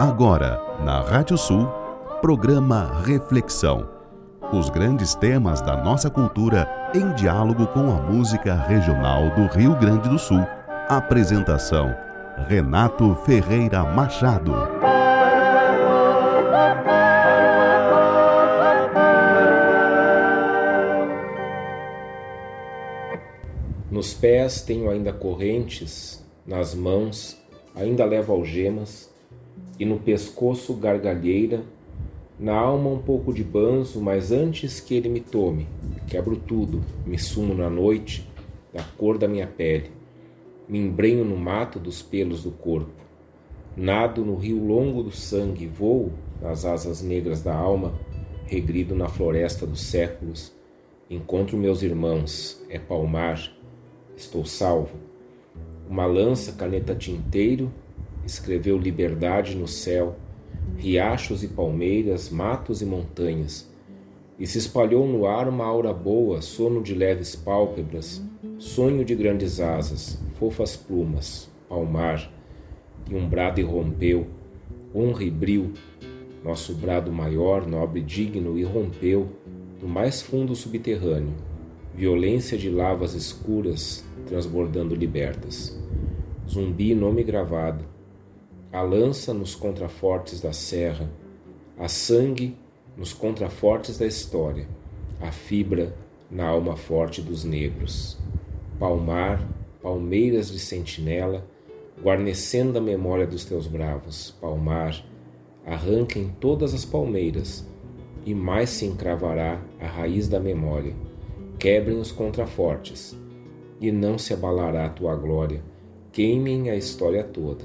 Agora, na Rádio Sul, programa Reflexão. Os grandes temas da nossa cultura em diálogo com a música regional do Rio Grande do Sul. Apresentação: Renato Ferreira Machado. Nos pés tenho ainda correntes, nas mãos ainda levo algemas, e no pescoço gargalheira, na alma um pouco de banzo, mas antes que ele me tome, quebro tudo, me sumo na noite, da cor da minha pele, me embrenho no mato dos pelos do corpo, nado no rio longo do sangue, voo nas asas negras da alma, regrido na floresta dos séculos, encontro meus irmãos, é palmar, estou salvo. Uma lança, caneta tinteiro, escreveu liberdade no céu, riachos e palmeiras, matos e montanhas. E se espalhou no ar uma aura boa, sono de leves pálpebras, sonho de grandes asas, fofas plumas, palmar, e um brado irrompeu, honra e bril, nosso brado maior, nobre, digno, irrompeu no mais fundo subterrâneo, violência de lavas escuras, transbordando libertas. Zumbi nome gravado, a lança nos contrafortes da serra, a sangue nos contrafortes da história, a fibra na alma forte dos negros. Palmar, palmeiras de sentinela, guarnecendo a memória dos teus bravos. Palmar, arranquem todas as palmeiras, e mais se encravará a raiz da memória. Quebrem os contrafortes, e não se abalará a tua glória. Queimem a história toda,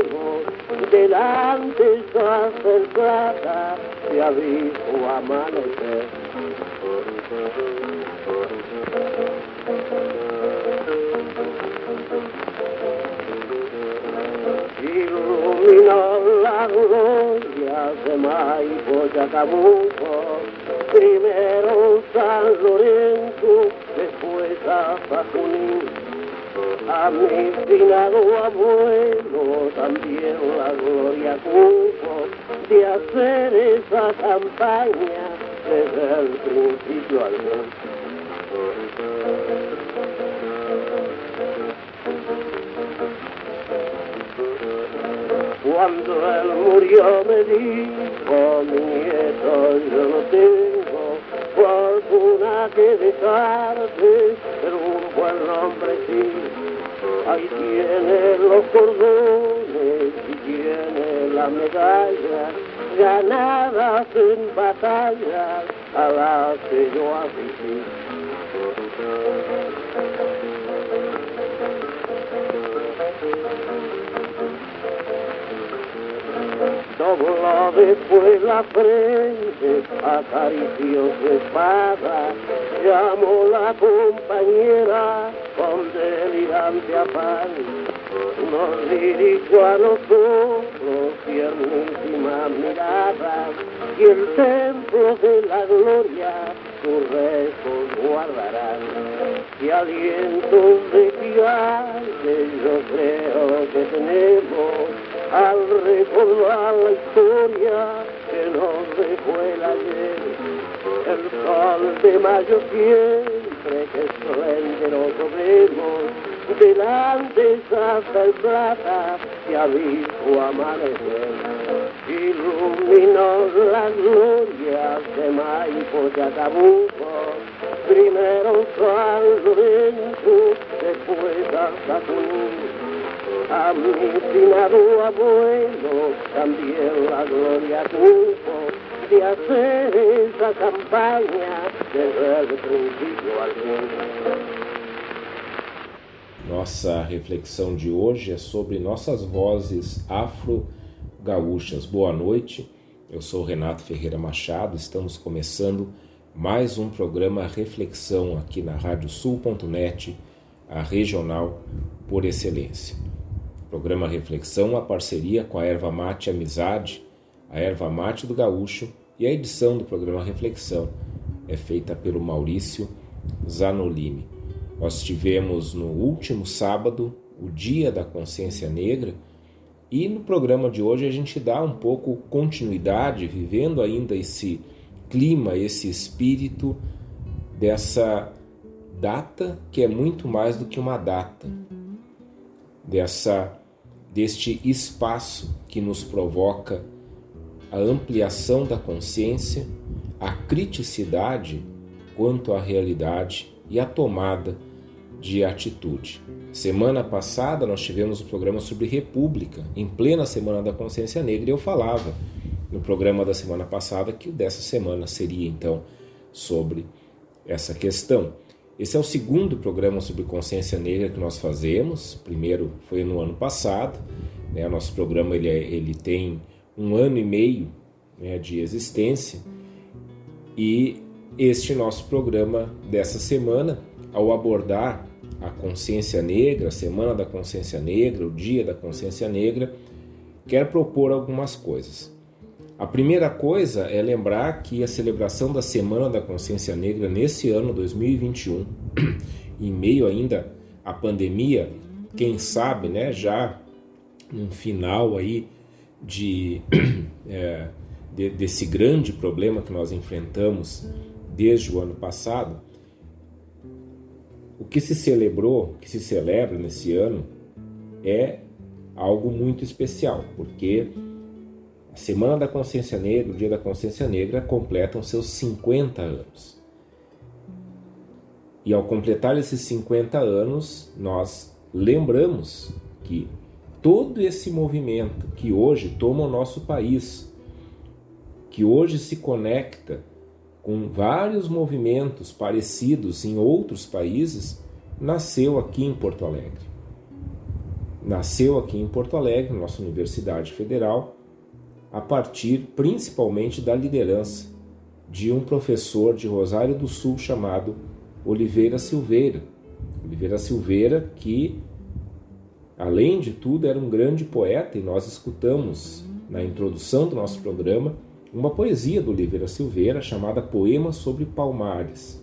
delante plata, se ha visto amanecer. Iluminó la gloria de Maipo Yacamuco, primero San Lorenzo, después a Fajunín. A mi finado abuelo también la gloria cupo de hacer esa campaña desde el principio al fin. Cuando él murió me dijo, mi nieto, yo no tengo fortuna que dejarte, Ahí tiene los cordones y tiene la medalla, ganadas en batallas a las que yo asistí. Dobló después la frente, acarició su espada, llamó la compañera con delirante afán. Nos dirigió a nosotros tiernísima mirada y el templo de la gloria sus rezos guardarán. Y alientos de gigante yo creo que tenemos al recordar la historia que nos dejó el ayer. El sol de mayo siempre que esplendoroso vemos, delante el plata que ha visto amanecer. Iluminó las glorias de Maipo Yacabuco, primero San Lorenzo, después hasta. A mi finado abuelo también la gloria tuvo de hacer esa campaña el principio al fin. Nossa reflexão de hoje é sobre nossas vozes afro-gaúchas. Boa noite, eu sou Renato Ferreira Machado, estamos começando mais um programa Reflexão aqui na radiosul.net, a regional por excelência. Programa Reflexão, a parceria com a Erva Mate Amizade, a Erva Mate do Gaúcho, e a edição do programa Reflexão é feita pelo Maurício Zanolini. Nós tivemos no último sábado o Dia da Consciência Negra e no programa de hoje a gente dá um pouco continuidade, vivendo ainda esse clima, esse espírito dessa data que é muito mais do que uma data, dessa deste espaço que nos provoca a ampliação da consciência, a criticidade quanto à realidade e a tomada de atitude. Semana passada nós tivemos um programa sobre República, em plena Semana da Consciência Negra, e eu falava no programa da semana passada que o dessa semana seria então sobre essa questão. Esse é o segundo programa sobre consciência negra que nós fazemos. O primeiro foi no ano passado. Né? Nosso programa ele, é, ele tem um ano e meio né, de existência e este nosso programa dessa semana, ao abordar a consciência negra, a Semana da Consciência Negra, o Dia da Consciência Negra, quer propor algumas coisas. A primeira coisa é lembrar que a celebração da Semana da Consciência Negra nesse ano 2021, em meio ainda à pandemia, quem sabe, né, já no final aí de, é, de, desse grande problema que nós enfrentamos desde o ano passado, o que se celebrou, que se celebra nesse ano, é algo muito especial, porque a Semana da Consciência Negra, o Dia da Consciência Negra, completam seus 50 anos. E ao completar esses 50 anos, nós lembramos que todo esse movimento que hoje toma o nosso país, que hoje se conecta com vários movimentos parecidos em outros países, nasceu aqui em Porto Alegre. Nasceu aqui em Porto Alegre, nossa Universidade Federal, a partir principalmente da liderança de um professor de Rosário do Sul chamado Oliveira Silveira. Oliveira Silveira, que, além de tudo, era um grande poeta, e nós escutamos na introdução do nosso programa uma poesia do Oliveira Silveira chamada Poema sobre Palmares.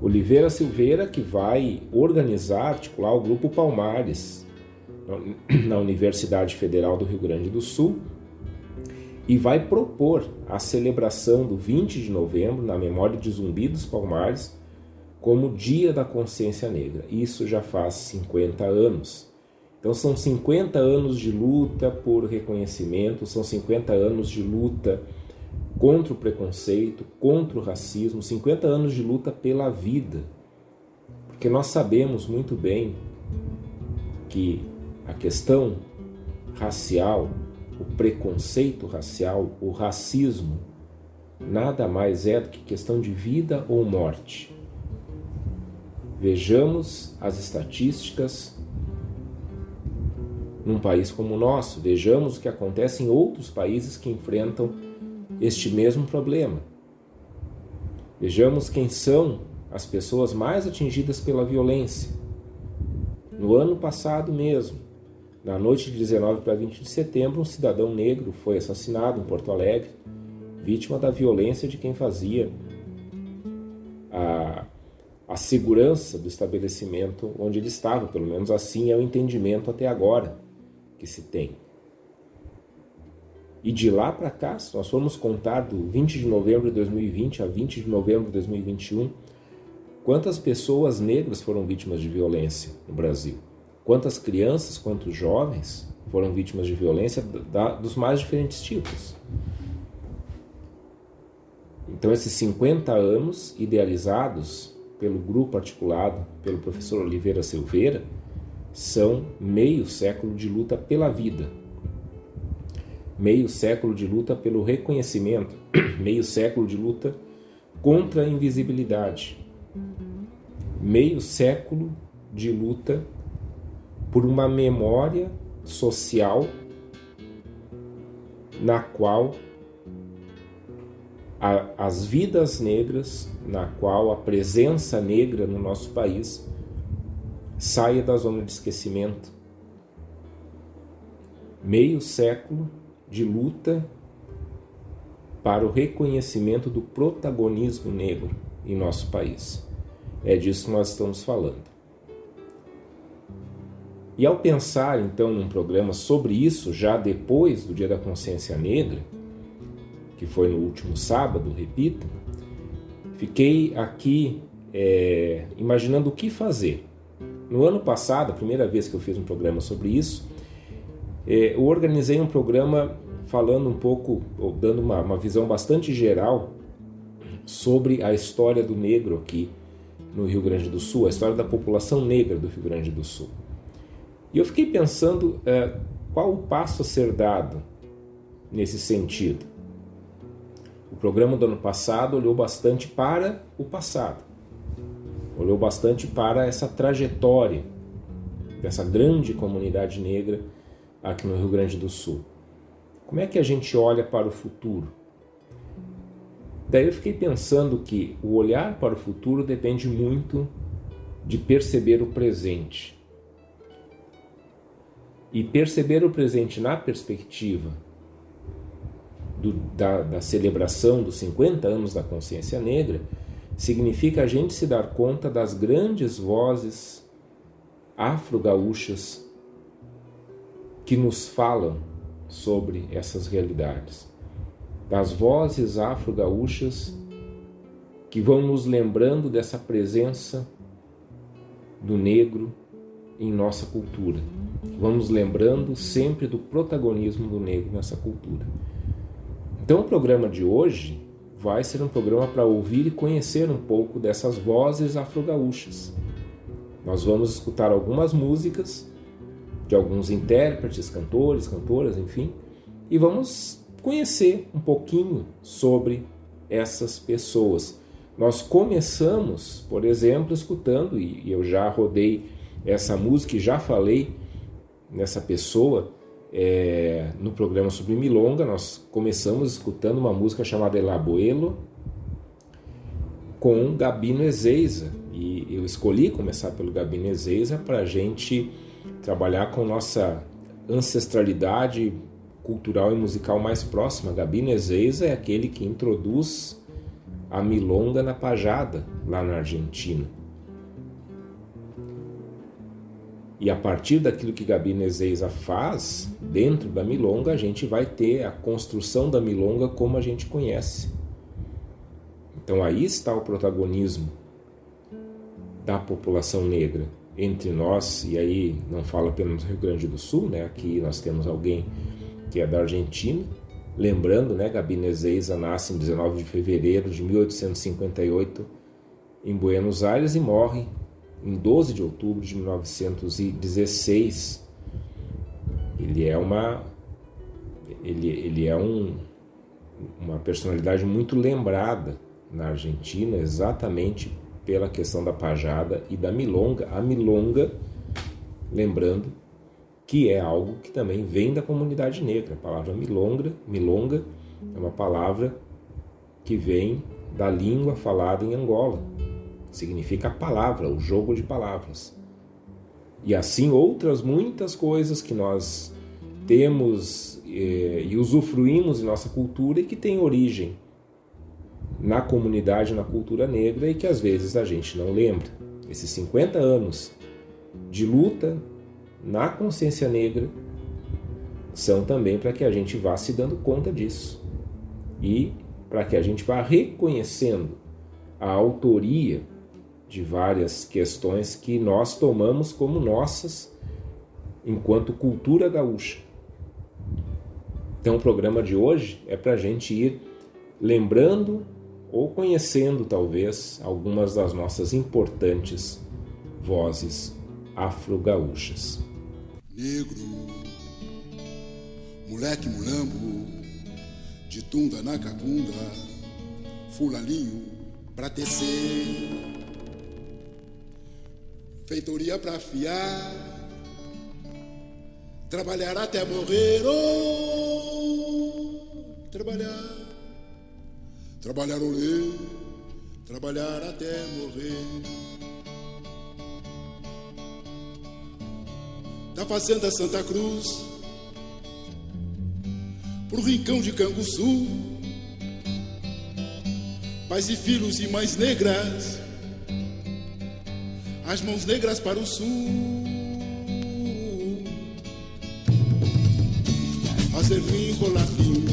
Oliveira Silveira que vai organizar, articular o grupo Palmares na Universidade Federal do Rio Grande do Sul e vai propor a celebração do 20 de novembro na memória de Zumbi dos Palmares como Dia da Consciência Negra. Isso já faz 50 anos. Então são 50 anos de luta por reconhecimento, são 50 anos de luta contra o preconceito, contra o racismo, 50 anos de luta pela vida. Porque nós sabemos muito bem que a questão racial, o preconceito racial, o racismo, nada mais é do que questão de vida ou morte. Vejamos as estatísticas num país como o nosso. Vejamos o que acontece em outros países que enfrentam este mesmo problema. Vejamos quem são as pessoas mais atingidas pela violência. No ano passado mesmo, na noite de 19 para 20 de setembro, um cidadão negro foi assassinado em Porto Alegre, vítima da violência de quem fazia a, a segurança do estabelecimento onde ele estava, pelo menos assim é o entendimento até agora que se tem. E de lá para cá, se nós formos contar do 20 de novembro de 2020 a 20 de novembro de 2021, quantas pessoas negras foram vítimas de violência no Brasil? Quantas crianças, quantos jovens foram vítimas de violência da, dos mais diferentes tipos? Então, esses 50 anos idealizados pelo grupo articulado pelo professor Oliveira Silveira, são meio século de luta pela vida, meio século de luta pelo reconhecimento, meio século de luta contra a invisibilidade, meio século de luta por uma memória social na qual a, as vidas negras, na qual a presença negra no nosso país saia da zona de esquecimento. Meio século de luta para o reconhecimento do protagonismo negro em nosso país. É disso que nós estamos falando. E ao pensar então num programa sobre isso, já depois do Dia da Consciência Negra, que foi no último sábado, repito, fiquei aqui é, imaginando o que fazer. No ano passado, a primeira vez que eu fiz um programa sobre isso, é, eu organizei um programa falando um pouco, ou dando uma, uma visão bastante geral sobre a história do negro aqui no Rio Grande do Sul, a história da população negra do Rio Grande do Sul. E eu fiquei pensando é, qual o passo a ser dado nesse sentido. O programa do ano passado olhou bastante para o passado, olhou bastante para essa trajetória dessa grande comunidade negra aqui no Rio Grande do Sul. Como é que a gente olha para o futuro? Daí eu fiquei pensando que o olhar para o futuro depende muito de perceber o presente. E perceber o presente na perspectiva do, da, da celebração dos 50 anos da consciência negra significa a gente se dar conta das grandes vozes afro-gaúchas que nos falam sobre essas realidades das vozes afro-gaúchas que vão nos lembrando dessa presença do negro em nossa cultura. Vamos lembrando sempre do protagonismo do negro nessa cultura. Então, o programa de hoje vai ser um programa para ouvir e conhecer um pouco dessas vozes afro-gaúchas. Nós vamos escutar algumas músicas de alguns intérpretes, cantores, cantoras, enfim, e vamos conhecer um pouquinho sobre essas pessoas. Nós começamos, por exemplo, escutando, e eu já rodei essa música e já falei nessa pessoa é, no programa sobre Milonga. Nós começamos escutando uma música chamada Elaboelo com Gabino Ezeiza. E eu escolhi começar pelo Gabino Ezeiza para a gente trabalhar com nossa ancestralidade cultural e musical mais próxima. Gabi Nezeiza é aquele que introduz a milonga na pajada, lá na Argentina. E a partir daquilo que Gabi Nezeiza faz, dentro da milonga, a gente vai ter a construção da milonga como a gente conhece. Então aí está o protagonismo da população negra entre nós, e aí não fala apenas do Rio Grande do Sul, né? aqui nós temos alguém que é da Argentina. Lembrando, né, Gabi Nezeiza nasce em 19 de fevereiro de 1858 em Buenos Aires e morre em 12 de outubro de 1916. Ele é uma ele, ele é um, uma personalidade muito lembrada na Argentina, exatamente pela questão da pajada e da milonga. A milonga, lembrando, que é algo que também vem da comunidade negra. A palavra milonga, milonga é uma palavra que vem da língua falada em Angola. Significa a palavra, o jogo de palavras. E assim outras muitas coisas que nós temos eh, e usufruímos em nossa cultura e que têm origem na comunidade, na cultura negra e que às vezes a gente não lembra. Esses 50 anos de luta na consciência negra são também para que a gente vá se dando conta disso e para que a gente vá reconhecendo a autoria de várias questões que nós tomamos como nossas enquanto cultura gaúcha. Então, o programa de hoje é para a gente ir lembrando ou conhecendo, talvez, algumas das nossas importantes vozes afro-gaúchas negro, moleque mulambo, de tunda na cacunda, fulaninho pra tecer, feitoria pra afiar, trabalhar até morrer, oh, trabalhar trabalhar olê, trabalhar até morrer. Da fazenda Santa Cruz, pro rincão de Canguçu, pais e filhos e mães negras, as mãos negras para o sul. Fazer vinho, colar vinho,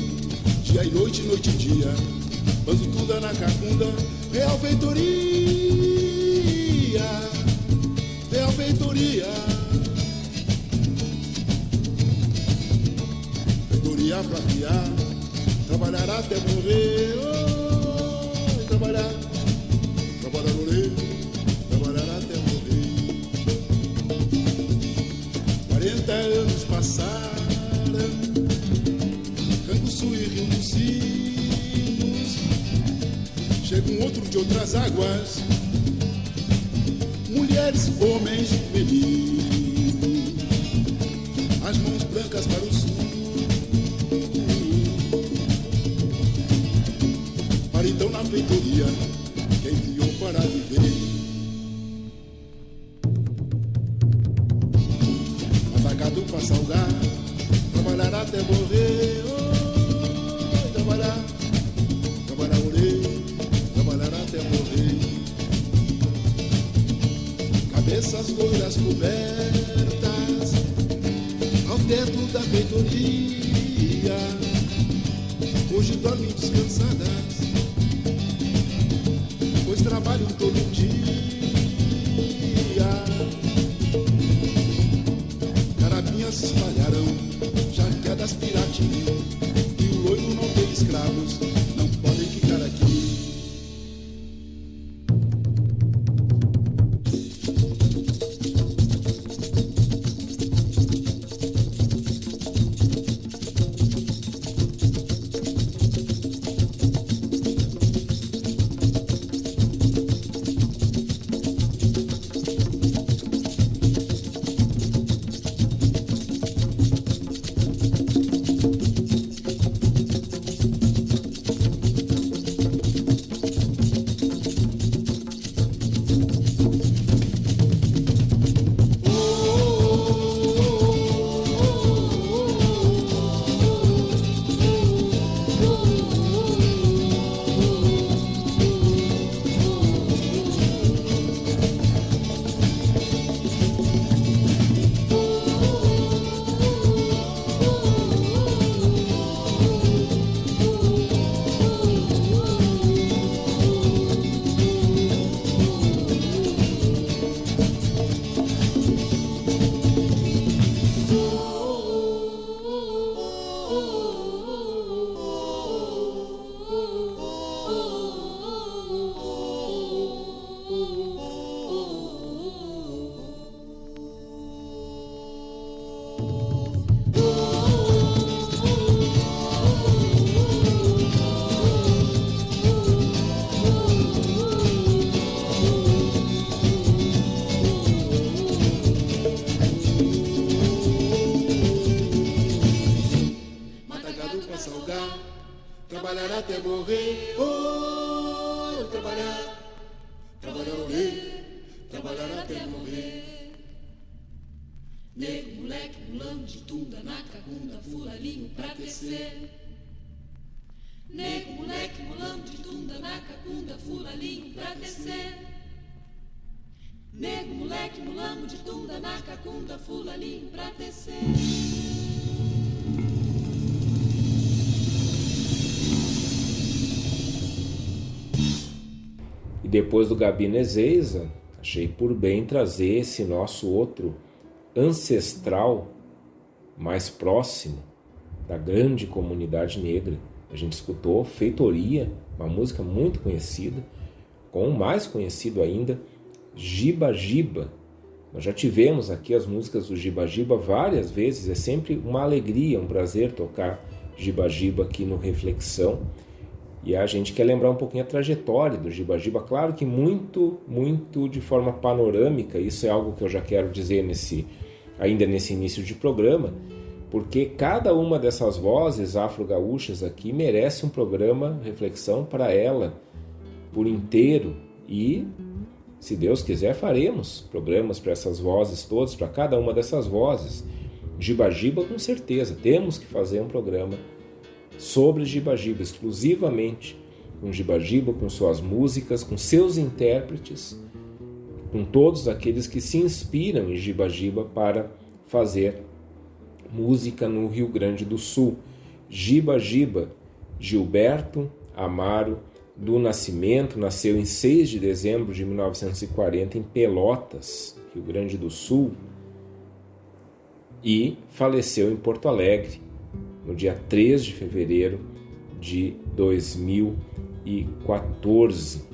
dia e noite, noite e dia, banzo tudo na cacunda, real feitoria, real feitoria. Feitoria pra criar, trabalhar até morrer, oh, trabalhar outro de outras águas, mulheres, homens, meninos, as mãos brancas para o sul. Morrer. Depois do Gabi Ezeiza, achei por bem trazer esse nosso outro ancestral mais próximo da grande comunidade negra. A gente escutou Feitoria, uma música muito conhecida, com o mais conhecido ainda, Giba Giba. Nós já tivemos aqui as músicas do Giba Giba várias vezes, é sempre uma alegria, um prazer tocar Giba Giba aqui no Reflexão. E a gente quer lembrar um pouquinho a trajetória do Giba Giba, claro que muito, muito de forma panorâmica, isso é algo que eu já quero dizer nesse, ainda nesse início de programa, porque cada uma dessas vozes afro-gaúchas aqui merece um programa reflexão para ela por inteiro e se Deus quiser faremos programas para essas vozes todas, para cada uma dessas vozes. Giba-giba com certeza, temos que fazer um programa sobre Giba-giba exclusivamente com Giba-giba, com suas músicas, com seus intérpretes, com todos aqueles que se inspiram em Giba-giba para fazer música no Rio Grande do Sul. Giba Giba, Gilberto Amaro do Nascimento, nasceu em 6 de dezembro de 1940 em Pelotas, Rio Grande do Sul, e faleceu em Porto Alegre no dia 3 de fevereiro de 2014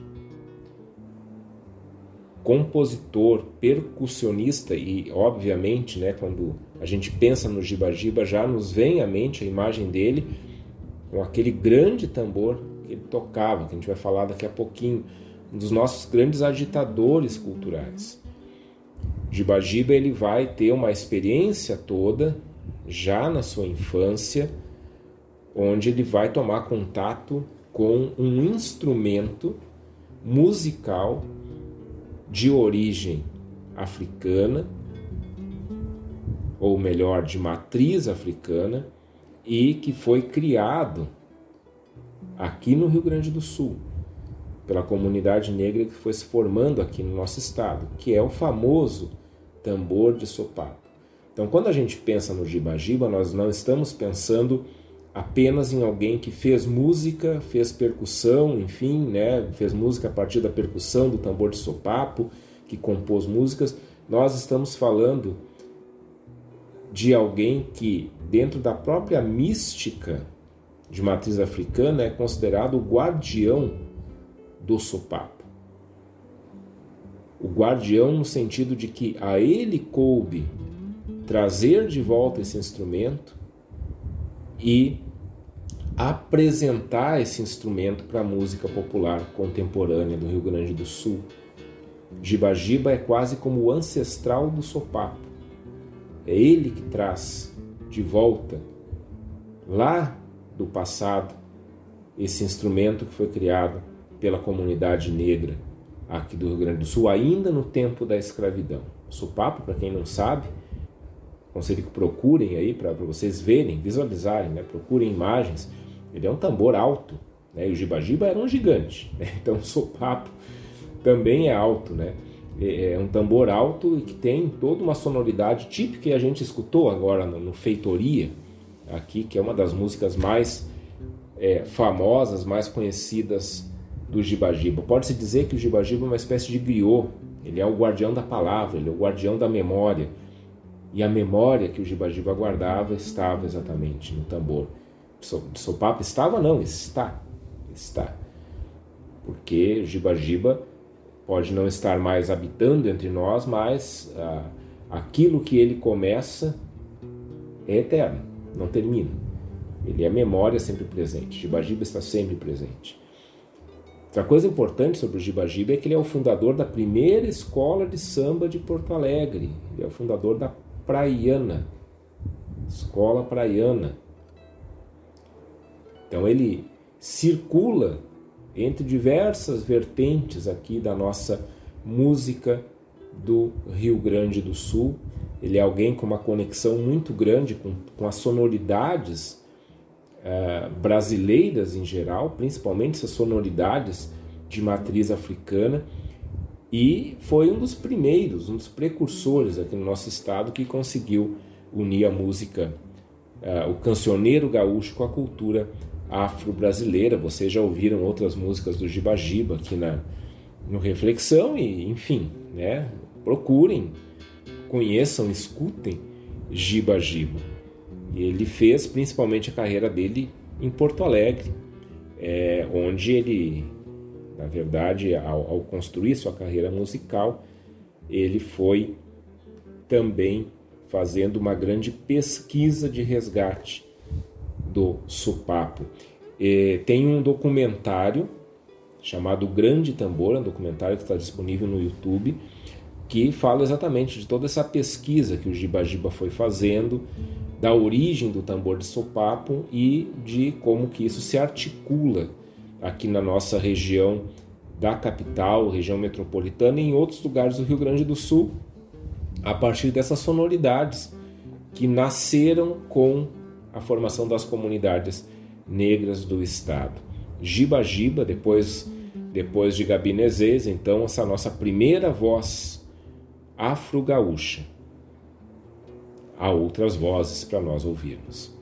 compositor, percussionista e, obviamente, né, quando a gente pensa no Giba Giba, já nos vem à mente a imagem dele com aquele grande tambor que ele tocava, que a gente vai falar daqui a pouquinho, um dos nossos grandes agitadores culturais. Giba Giba ele vai ter uma experiência toda já na sua infância, onde ele vai tomar contato com um instrumento musical de origem africana, ou melhor, de matriz africana, e que foi criado aqui no Rio Grande do Sul, pela comunidade negra que foi se formando aqui no nosso estado, que é o famoso tambor de sopapo. Então, quando a gente pensa no Giba-Giba, nós não estamos pensando apenas em alguém que fez música, fez percussão, enfim, né, fez música a partir da percussão do tambor de sopapo, que compôs músicas. Nós estamos falando de alguém que, dentro da própria mística de matriz africana, é considerado o guardião do sopapo. O guardião no sentido de que a ele coube trazer de volta esse instrumento e apresentar esse instrumento para a música popular contemporânea do Rio Grande do Sul. Giba-giba é quase como o ancestral do sopapo. É ele que traz de volta, lá do passado, esse instrumento que foi criado pela comunidade negra aqui do Rio Grande do Sul, ainda no tempo da escravidão. O sopapo, para quem não sabe, aconselho que procurem aí para vocês verem, visualizarem, né? procurem imagens ele é um tambor alto, né? E o Giba era um gigante, né? Então o sopapo também é alto, né? É, é um tambor alto e que tem toda uma sonoridade típica que a gente escutou agora no, Feitoria, aqui, que é uma das músicas mais é, famosas, mais conhecidas do Giba Pode-se dizer que o Giba é uma espécie de griot, ele é o guardião da palavra, ele é o guardião da memória. E a memória que o Giba guardava estava exatamente no tambor de Sopapo estava não, está, está. Porque Giba Giba pode não estar mais habitando entre nós, mas ah, aquilo que ele começa é eterno, não termina. Ele é memória sempre presente. Giba Giba está sempre presente. Outra coisa importante sobre o Giba Giba é que ele é o fundador da primeira escola de samba de Porto Alegre. Ele é o fundador da Praiana, Escola Praiana. Então ele circula entre diversas vertentes aqui da nossa música do Rio Grande do Sul. Ele é alguém com uma conexão muito grande com, com as sonoridades uh, brasileiras em geral, principalmente essas sonoridades de matriz africana, e foi um dos primeiros, um dos precursores aqui no nosso estado que conseguiu unir a música, uh, o cancioneiro gaúcho com a cultura afro-brasileira. Vocês já ouviram outras músicas do Giba Giba aqui na, no Reflexão e, enfim, né? procurem, conheçam, escutem Giba. E ele fez principalmente a carreira dele em Porto Alegre, é, onde ele, na verdade, ao, ao construir sua carreira musical, ele foi também fazendo uma grande pesquisa de resgate do Supapo. E tem um documentário chamado Grande Tambor, um documentário que está disponível no YouTube, que fala exatamente de toda essa pesquisa que o Giba Giba foi fazendo, da origem do tambor de sopapo e de como que isso se articula aqui na nossa região da capital, região metropolitana e em outros lugares do Rio Grande do Sul, a partir dessas sonoridades que nasceram com a formação das comunidades negras do estado. Giba Giba, depois depois de Gabinezês, então essa nossa primeira voz afro-gaúcha. Há outras vozes para nós ouvirmos.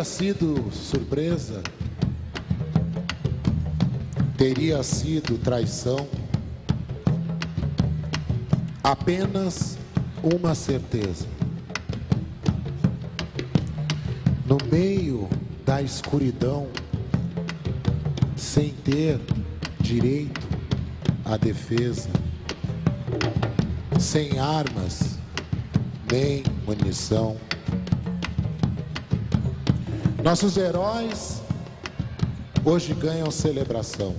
Teria sido surpresa? Teria sido traição? Apenas uma certeza. No meio da escuridão, sem ter direito à defesa, sem armas nem munição nossos heróis hoje ganham celebração.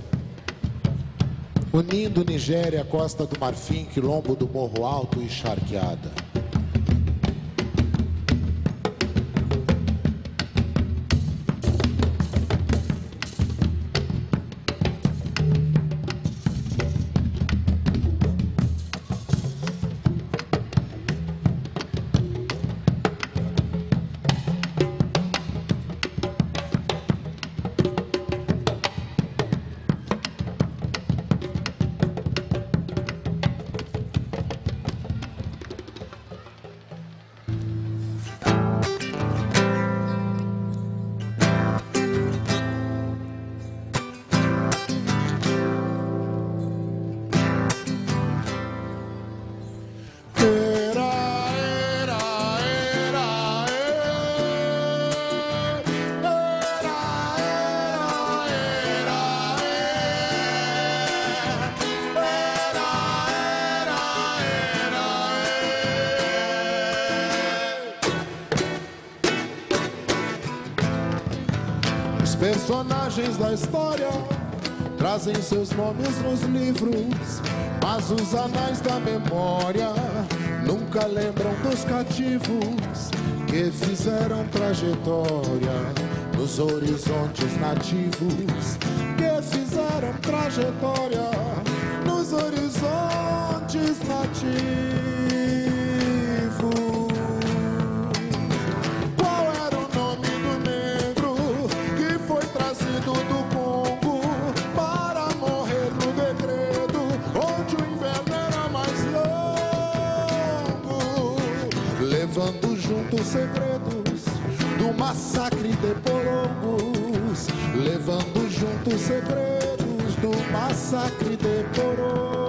Unindo Nigéria, Costa do Marfim, Quilombo do Morro Alto e Charqueada. Trazem seus nomes nos livros, mas os anais da memória nunca lembram dos cativos que fizeram trajetória nos horizontes nativos, que fizeram trajetória os segredos do massacre de Porongos, levando junto os segredos do massacre de Porongos.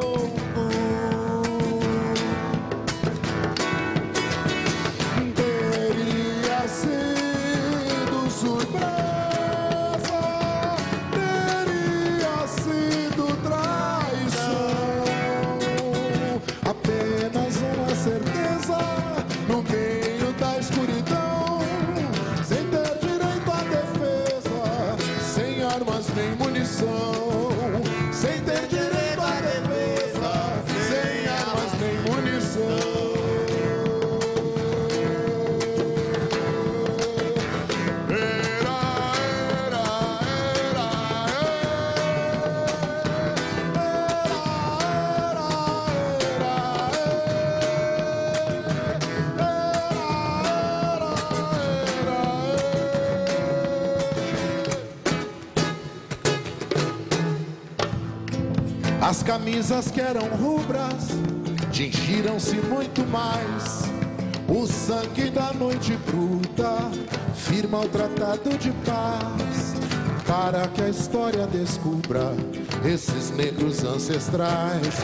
Camisas que eram rubras tingiram-se muito mais. O sangue da noite bruta firma o tratado de paz. Para que a história descubra esses negros ancestrais.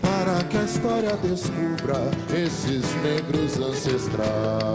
Para que a história descubra esses negros ancestrais.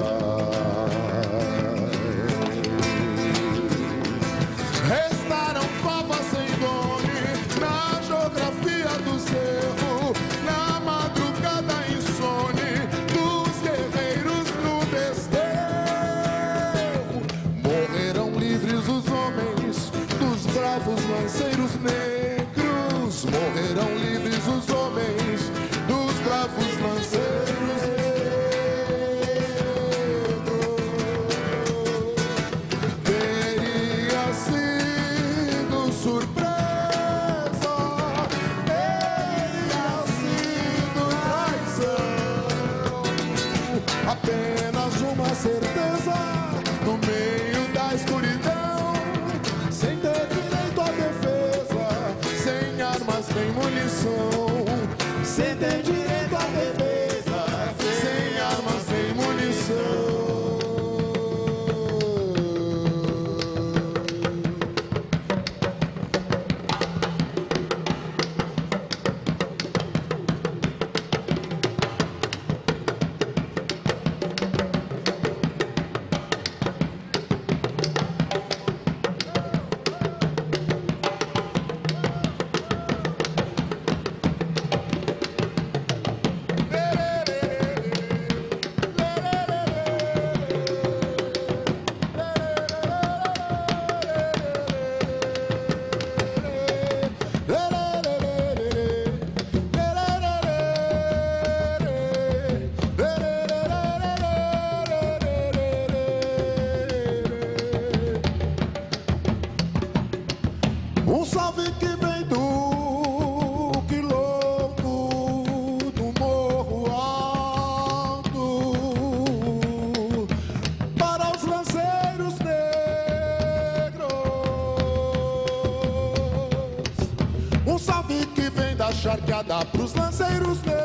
Vem da charqueada pros lanceiros negros.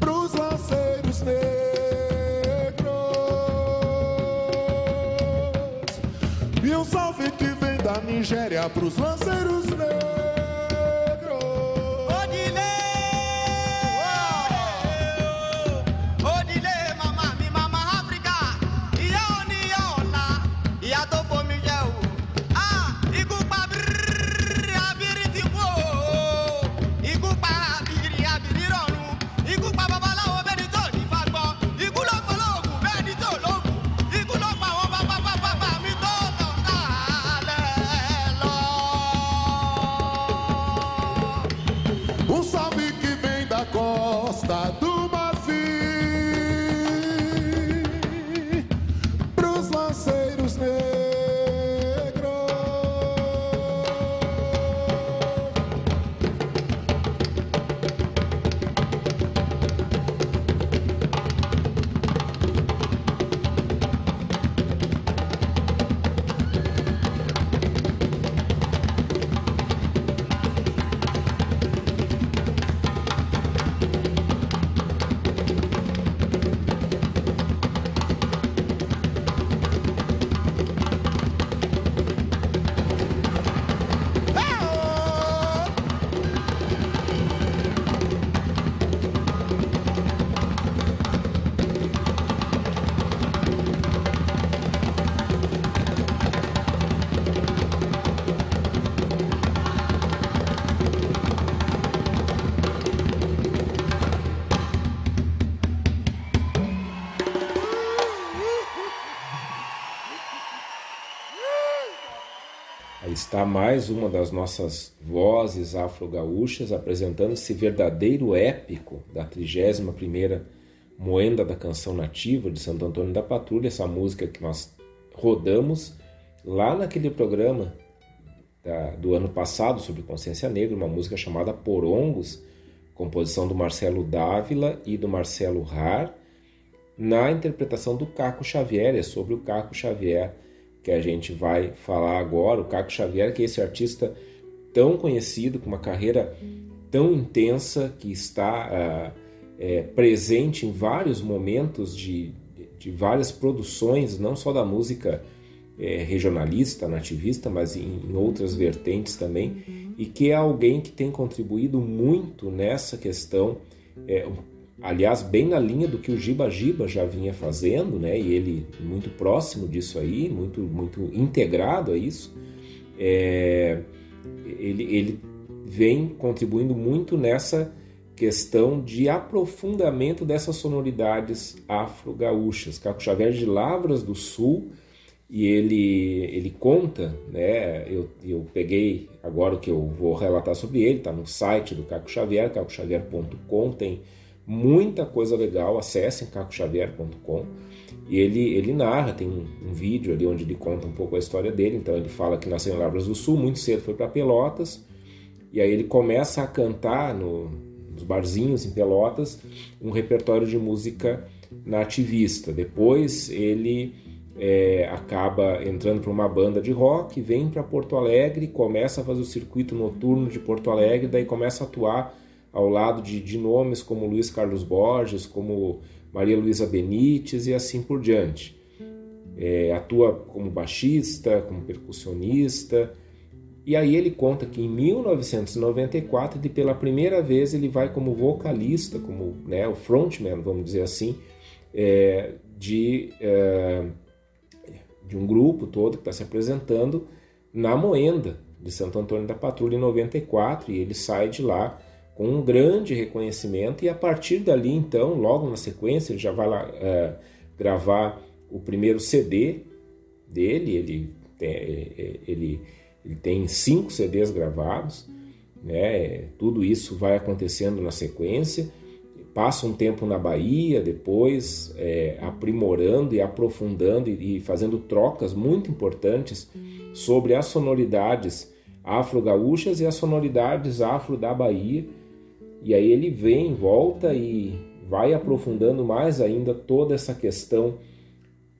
Pros lanceiros negros. E um salve que vem da Nigéria pros lanceiros negros. Está mais uma das nossas vozes afro-gaúchas apresentando esse verdadeiro épico da 31ª Moenda da Canção Nativa de Santo Antônio da Patrulha, essa música que nós rodamos lá naquele programa da- do ano passado sobre consciência negra, uma música chamada Porongos, composição do Marcelo Dávila e do Marcelo Har, na interpretação do Caco Xavier, é sobre o Caco Xavier que a gente vai falar agora, o Caco Xavier, que é esse artista tão conhecido, com uma carreira tão intensa, que está ah, é, presente em vários momentos de, de várias produções, não só da música é, regionalista, nativista, mas em, em outras vertentes também, e que é alguém que tem contribuído muito nessa questão, é, aliás, bem na linha do que o Giba Giba já vinha fazendo, né? E ele muito próximo disso aí, muito, muito integrado a isso. É, ele, ele vem contribuindo muito nessa questão de aprofundamento dessas sonoridades afro-gaúchas. Caco Xavier de Lavras do Sul, e ele, ele conta, né? Eu, eu peguei agora o que eu vou relatar sobre ele, está no site do Caco Xavier, cacoxavier.com, tem muita coisa legal, acessem cacoxavier.com. E ele, ele narra, tem um, um, vídeo ali onde ele conta um pouco a história dele. Então ele fala que nasceu em Lavras do Sul, muito cedo foi para Pelotas, e aí ele começa a cantar no, nos barzinhos em Pelotas um repertório de música nativista. Depois ele é, acaba entrando para uma banda de rock, vem para Porto Alegre, começa a fazer o circuito noturno de Porto Alegre, daí começa a atuar ao lado de, de nomes como Luiz Carlos Borges, como Maria Luísa Benites e assim por diante. É, atua como baixista, como percussionista, e aí ele conta que em 1994, ele, pela primeira vez, ele vai como vocalista, como né, o frontman, vamos dizer assim, é, de, é, de um grupo todo que está se apresentando na Moenda de Santo Antônio da Patrulha em 94 e ele sai de lá com um grande reconhecimento e a partir dali então, logo na sequência, ele já vai lá é, gravar o primeiro CD dele, ele, é, ele, ele tem cinco CDs gravados, né? tudo isso vai acontecendo na sequência passa um tempo na Bahia, depois é, aprimorando e aprofundando e, e, fazendo trocas muito importantes sobre as sonoridades afro-gaúchas e as sonoridades afro da Bahia. E aí ele vem, volta e vai aprofundando mais ainda toda essa questão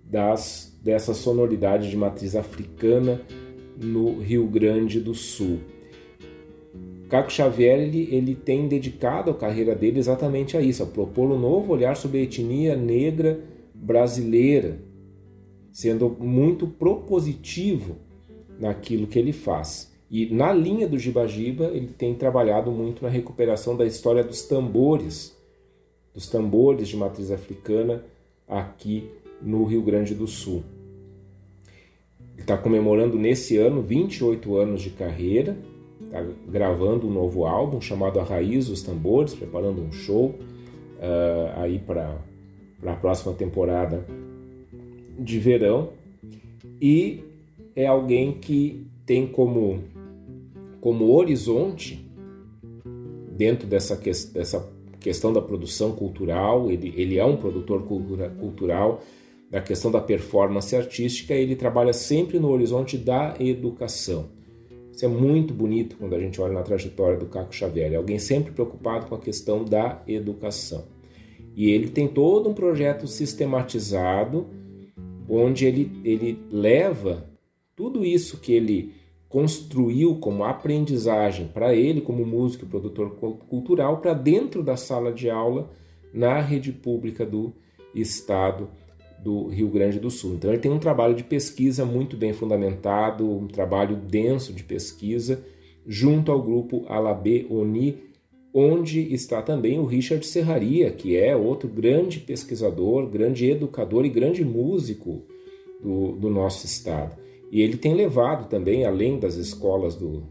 das, dessa sonoridade de matriz africana no Rio Grande do Sul. Caco Xavier ele, ele tem dedicado a carreira dele exatamente a isso, a propor um novo olhar sobre a etnia negra brasileira, sendo muito propositivo naquilo que ele faz. E na linha do Giba-Giba, ele tem trabalhado muito na recuperação da história dos tambores, dos tambores de matriz africana aqui no Rio Grande do Sul. Ele está comemorando nesse ano 28 anos de carreira, está gravando um novo álbum chamado A Raiz dos Tambores, preparando um show uh, aí para a próxima temporada de verão. E é alguém que tem como, como horizonte, dentro dessa, que, dessa questão da produção cultural, ele, ele é um produtor cultura, cultural, da questão da performance artística, ele trabalha sempre no horizonte da educação. Isso é muito bonito quando a gente olha na trajetória do Caco Xavier. É alguém sempre preocupado com a questão da educação. E ele tem todo um projeto sistematizado onde ele, ele leva tudo isso que ele construiu como aprendizagem para ele, como músico e produtor cultural, para dentro da sala de aula na rede pública do estado do Rio Grande do Sul. Então ele tem um trabalho de pesquisa muito bem fundamentado, um trabalho denso de pesquisa, junto ao grupo Alabê Oni, onde está também o Richard Serraria, que é outro grande pesquisador, grande educador e grande músico do, do nosso estado. E ele tem levado também, além das escolas do,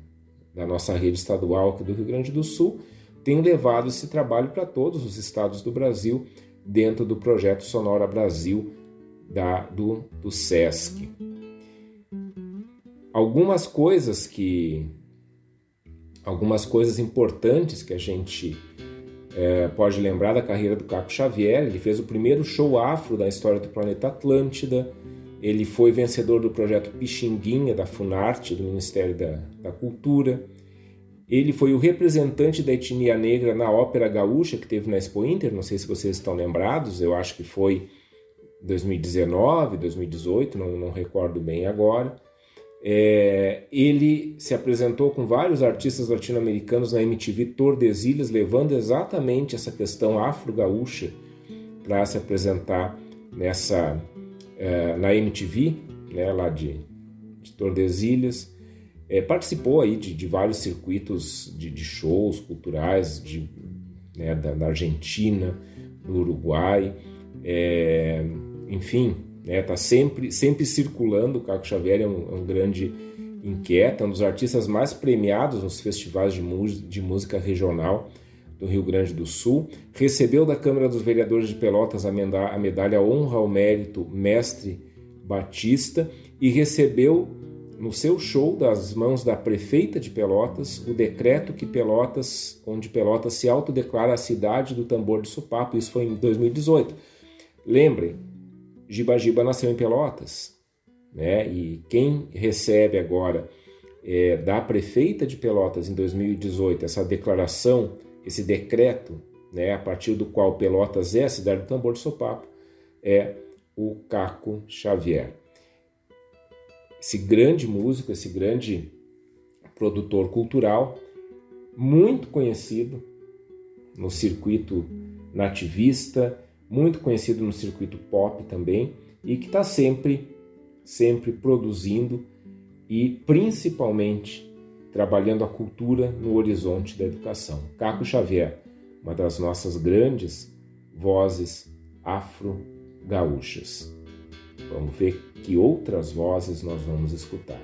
da nossa rede estadual aqui do Rio Grande do Sul, tem levado esse trabalho para todos os estados do Brasil dentro do projeto Sonora Brasil da, do, do SESC. Algumas coisas que algumas coisas importantes que a gente é, pode lembrar da carreira do Caco Xavier. Ele fez o primeiro show afro da história do planeta Atlântida. Ele foi vencedor do projeto Pixinguinha da Funarte, do Ministério da, da Cultura. Ele foi o representante da etnia negra na Ópera Gaúcha, que teve na Expo Inter. Não sei se vocês estão lembrados, eu acho que foi 2019, 2018, não, não recordo bem agora. É, ele se apresentou com vários artistas latino-americanos na MTV Tordesilhas, levando exatamente essa questão afro-gaúcha para se apresentar nessa é, na MTV, né, lá de, de Tordesilhas. É, participou aí de, de vários circuitos de, de shows culturais de, né, da, da, Argentina, do Uruguai. É, enfim, está né, tá sempre, sempre circulando. O Caco Xavier é um, é um grande inquieto, é um dos artistas mais premiados nos festivais de, de música regional do Rio Grande do Sul. Recebeu da Câmara dos Vereadores de Pelotas a medalha Honra ao Mérito Mestre Batista e recebeu no seu show das mãos da prefeita de Pelotas o decreto que Pelotas, onde Pelotas se autodeclara a cidade do tambor de Supapo. Isso foi em 2018. Lembrem, Giba Giba nasceu em Pelotas, né? E quem recebe agora é, da prefeita de Pelotas em 2018 essa declaração, esse decreto, né, a partir do qual Pelotas é a cidade do tambor de Sopapo, é o Caco Xavier. Esse grande músico, esse grande produtor cultural, muito conhecido no circuito nativista, muito conhecido no circuito pop também, e que está sempre, sempre produzindo e principalmente trabalhando a cultura no horizonte da educação. Caco Xavier, uma das nossas grandes vozes afro-gaúchas. Vamos ver que outras vozes nós vamos escutar.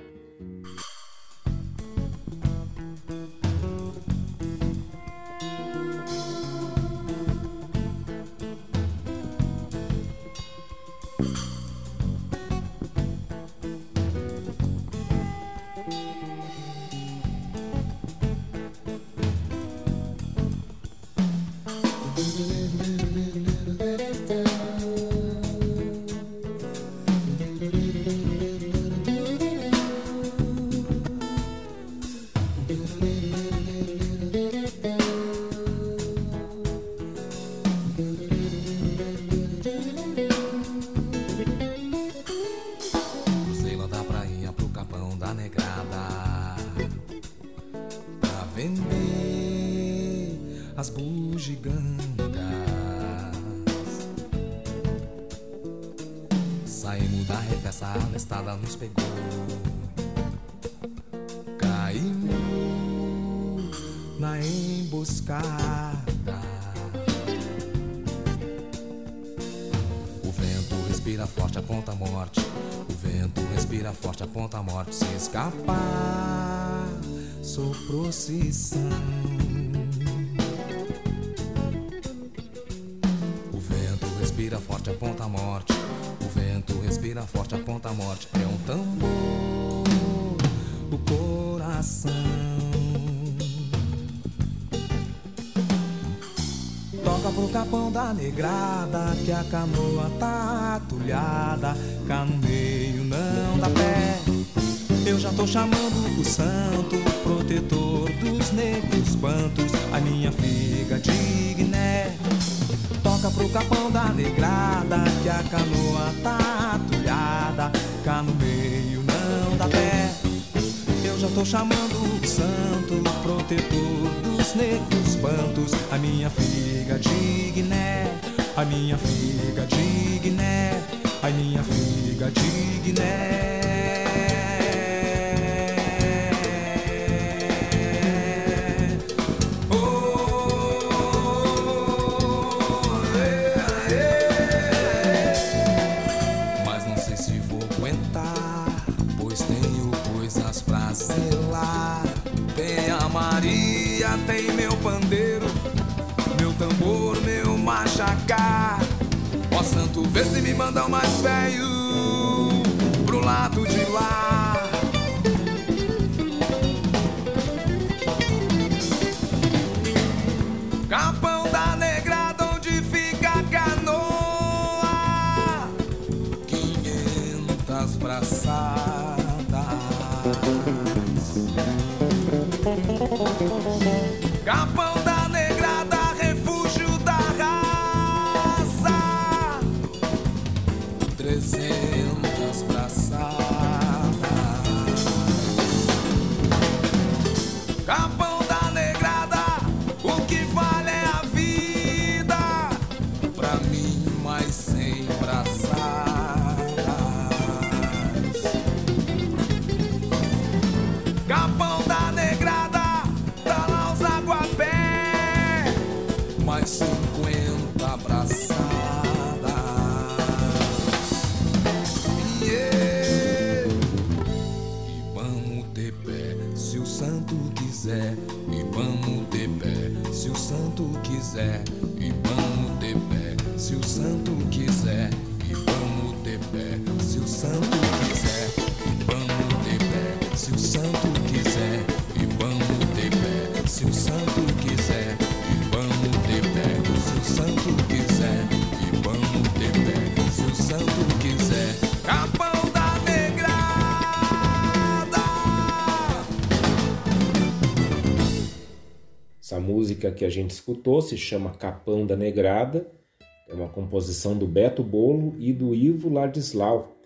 Chamando o santo, protetor dos negros bantos. A minha figa de Guiné, a minha figa de Guiné, a minha figa de Guiné. O mais velho pro lado de lá. Quiser. E vamos de pé, se o santo quiser. Música que a gente escutou se chama Capão da Negrada, é uma composição do Beto Bolo e do Ivo Ladislau.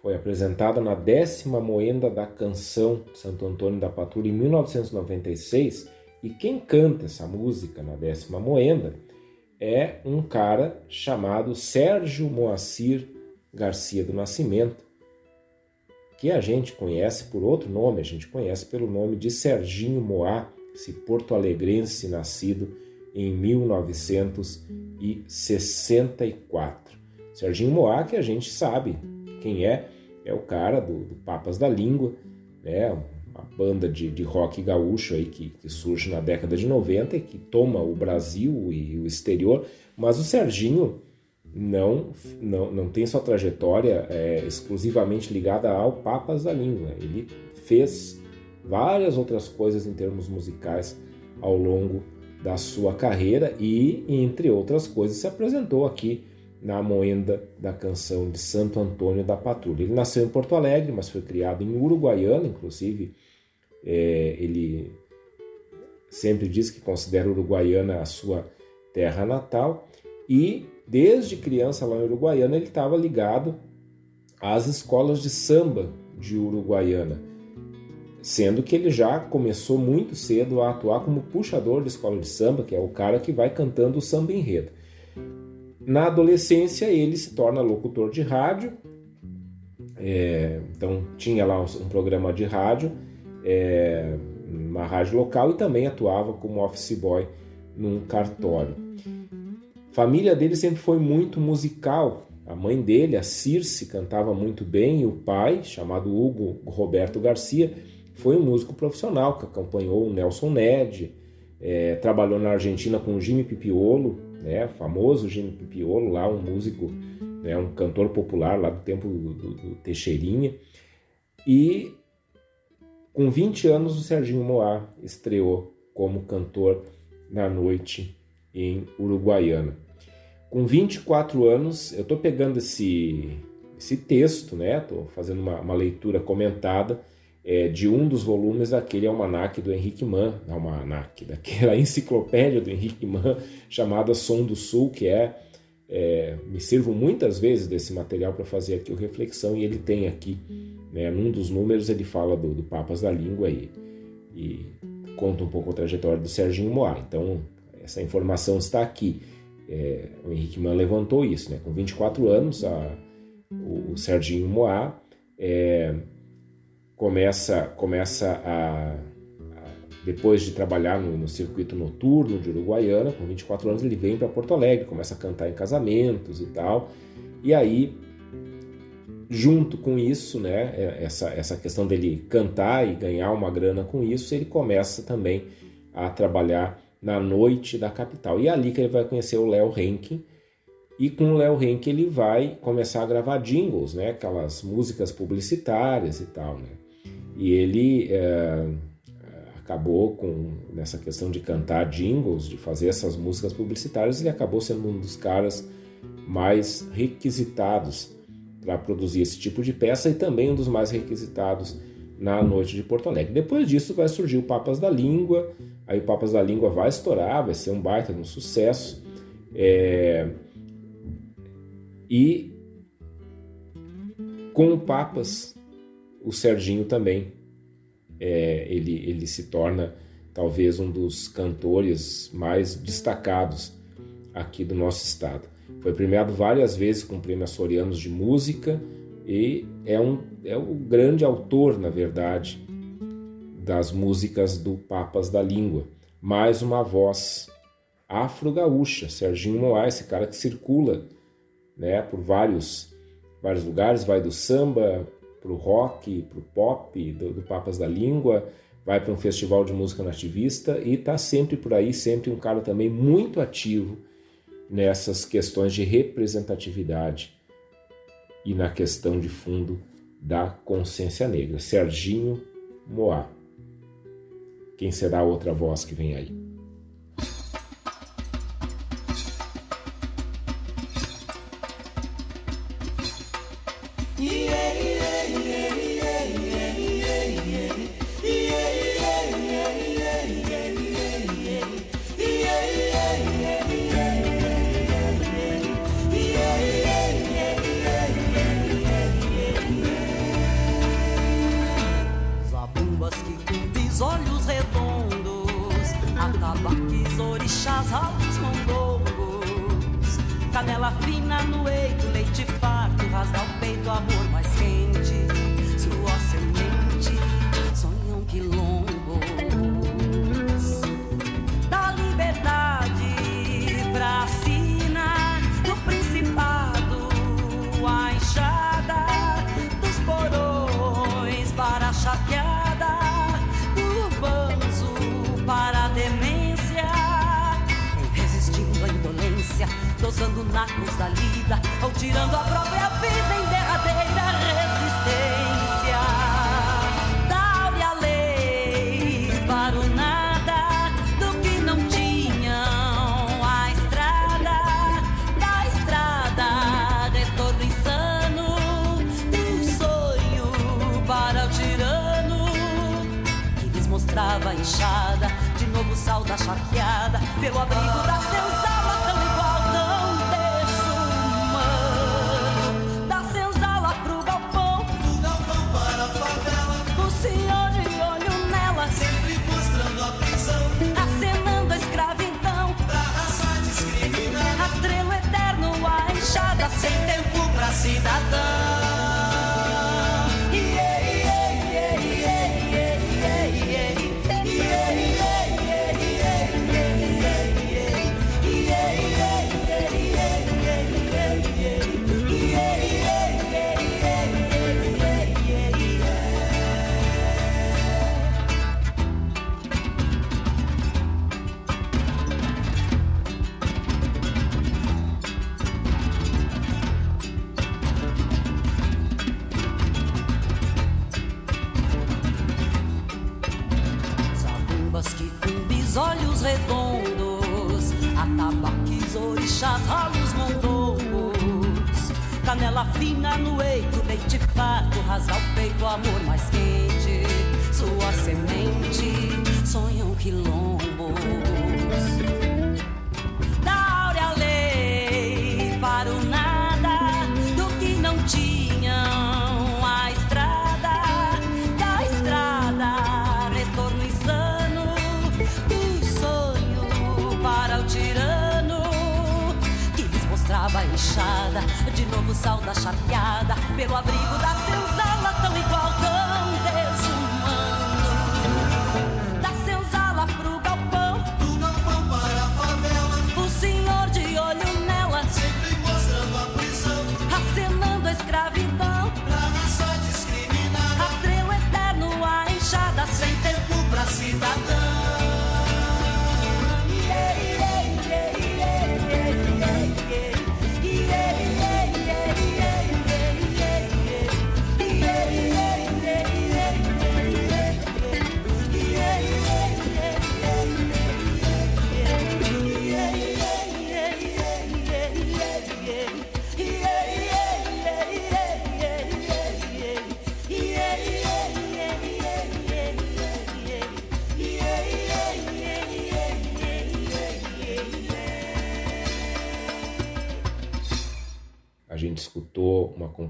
Foi apresentada na décima moenda da canção Santo Antônio da Patrulha em 1996 e quem canta essa música na décima moenda é um cara chamado Sérgio Moacir Garcia do Nascimento, que a gente conhece por outro nome, a gente conhece pelo nome de Serginho Moá, esse porto-alegrense nascido em 1964. Serginho Moá, que a gente sabe quem é, é o cara do, do Papas da Língua, né? uma banda de, de rock gaúcho aí que, que, surge na década de 90 e que toma o Brasil e o exterior, mas o Serginho não, não, não tem sua trajetória é, exclusivamente ligada ao Papas da Língua. Ele fez várias outras coisas em termos musicais ao longo da sua carreira e, entre outras coisas, se apresentou aqui na moenda da canção de Santo Antônio da Patrulha. Ele nasceu em Porto Alegre, mas foi criado em Uruguaiana, inclusive é, ele sempre diz que considera Uruguaiana a sua terra natal e desde criança lá em Uruguaiana ele estava ligado às escolas de samba de Uruguaiana sendo que ele já começou muito cedo a atuar como puxador de escola de samba, que é o cara que vai cantando o samba enredo. Na adolescência, ele se torna locutor de rádio, é, então tinha lá um, programa de rádio, é, uma rádio local, e também atuava como office boy num cartório. A família dele sempre foi muito musical. A mãe dele, a Circe, cantava muito bem, e o pai, chamado Hugo Roberto Garcia, foi um músico profissional que acompanhou o Nelson Ned, é, trabalhou na Argentina com o Jimmy Pipiolo, né, famoso Jimmy Pipiolo, lá um músico, né, um cantor popular lá do tempo do, do, do Teixeirinha. E com 20 anos o Serginho Moá estreou como cantor na noite em Uruguaiana. Com 24 anos, eu estou pegando esse, esse texto, né? Estou fazendo uma, uma leitura comentada é, de um dos volumes daquele almanaque do Henrique Mann, almanaque, daquela enciclopédia do Henrique Mann chamada Som do Sul, que é, é me sirvo muitas vezes desse material para fazer aqui o reflexão e ele tem aqui, né, num dos números ele fala do, do Papas da Língua e, e conta um pouco a trajetória do Serginho Moá. Então essa informação está aqui. É, o Henrique Mann levantou isso, né? Com 24 anos, a, o, o Serginho Moá é, começa, começa a, a depois de trabalhar no, no, circuito noturno de Uruguaiana, com 24 anos ele vem para Porto Alegre, começa a cantar em casamentos e tal. E aí, junto com isso, né, é, essa, essa questão dele cantar e ganhar uma grana com isso, ele começa também a trabalhar na noite da capital. E é ali que ele vai conhecer o Léo Henkin, e com o Léo Henkin ele vai começar a gravar jingles, né, aquelas músicas publicitárias e tal, né. E ele é, acabou com nessa questão de cantar jingles, de fazer essas músicas publicitárias, ele acabou sendo um dos caras mais requisitados para produzir esse tipo de peça e também um dos mais requisitados na noite de Porto Alegre. Depois disso vai surgir o Papas da Língua, aí o Papas da Língua vai estourar, vai ser um baita um sucesso. É... E com o Papas o Serginho também. É, ele, ele se torna talvez um dos cantores mais destacados aqui do nosso estado. Foi premiado várias vezes com prêmios Açorianos de música e é, um, é o grande autor, na verdade, das músicas do Papas da Língua. Mais uma voz afro-gaúcha, Serginho Moá, esse cara que circula né, por vários, vários lugares, vai do samba para o rock, para o pop do, do, Papas da Língua, vai para um festival de música nativista e está sempre por aí, sempre um cara também muito ativo nessas questões de representatividade e na questão de fundo da consciência negra. Serginho Moá. Quem será a outra voz que vem aí? Orixás, ralos, mondongos Canela fina no eito, leite farto Rasga o peito, amor mais quente. Sua semente, sonham quilombos Da dosando nacos da lida ou tirando a própria vida em derradeira resistência. Da áurea lei para o nada do que não tinham a estrada da estrada retorno insano do sonho para o tirano que lhes mostrava a enxada de novo sal da charqueada pelo abrigo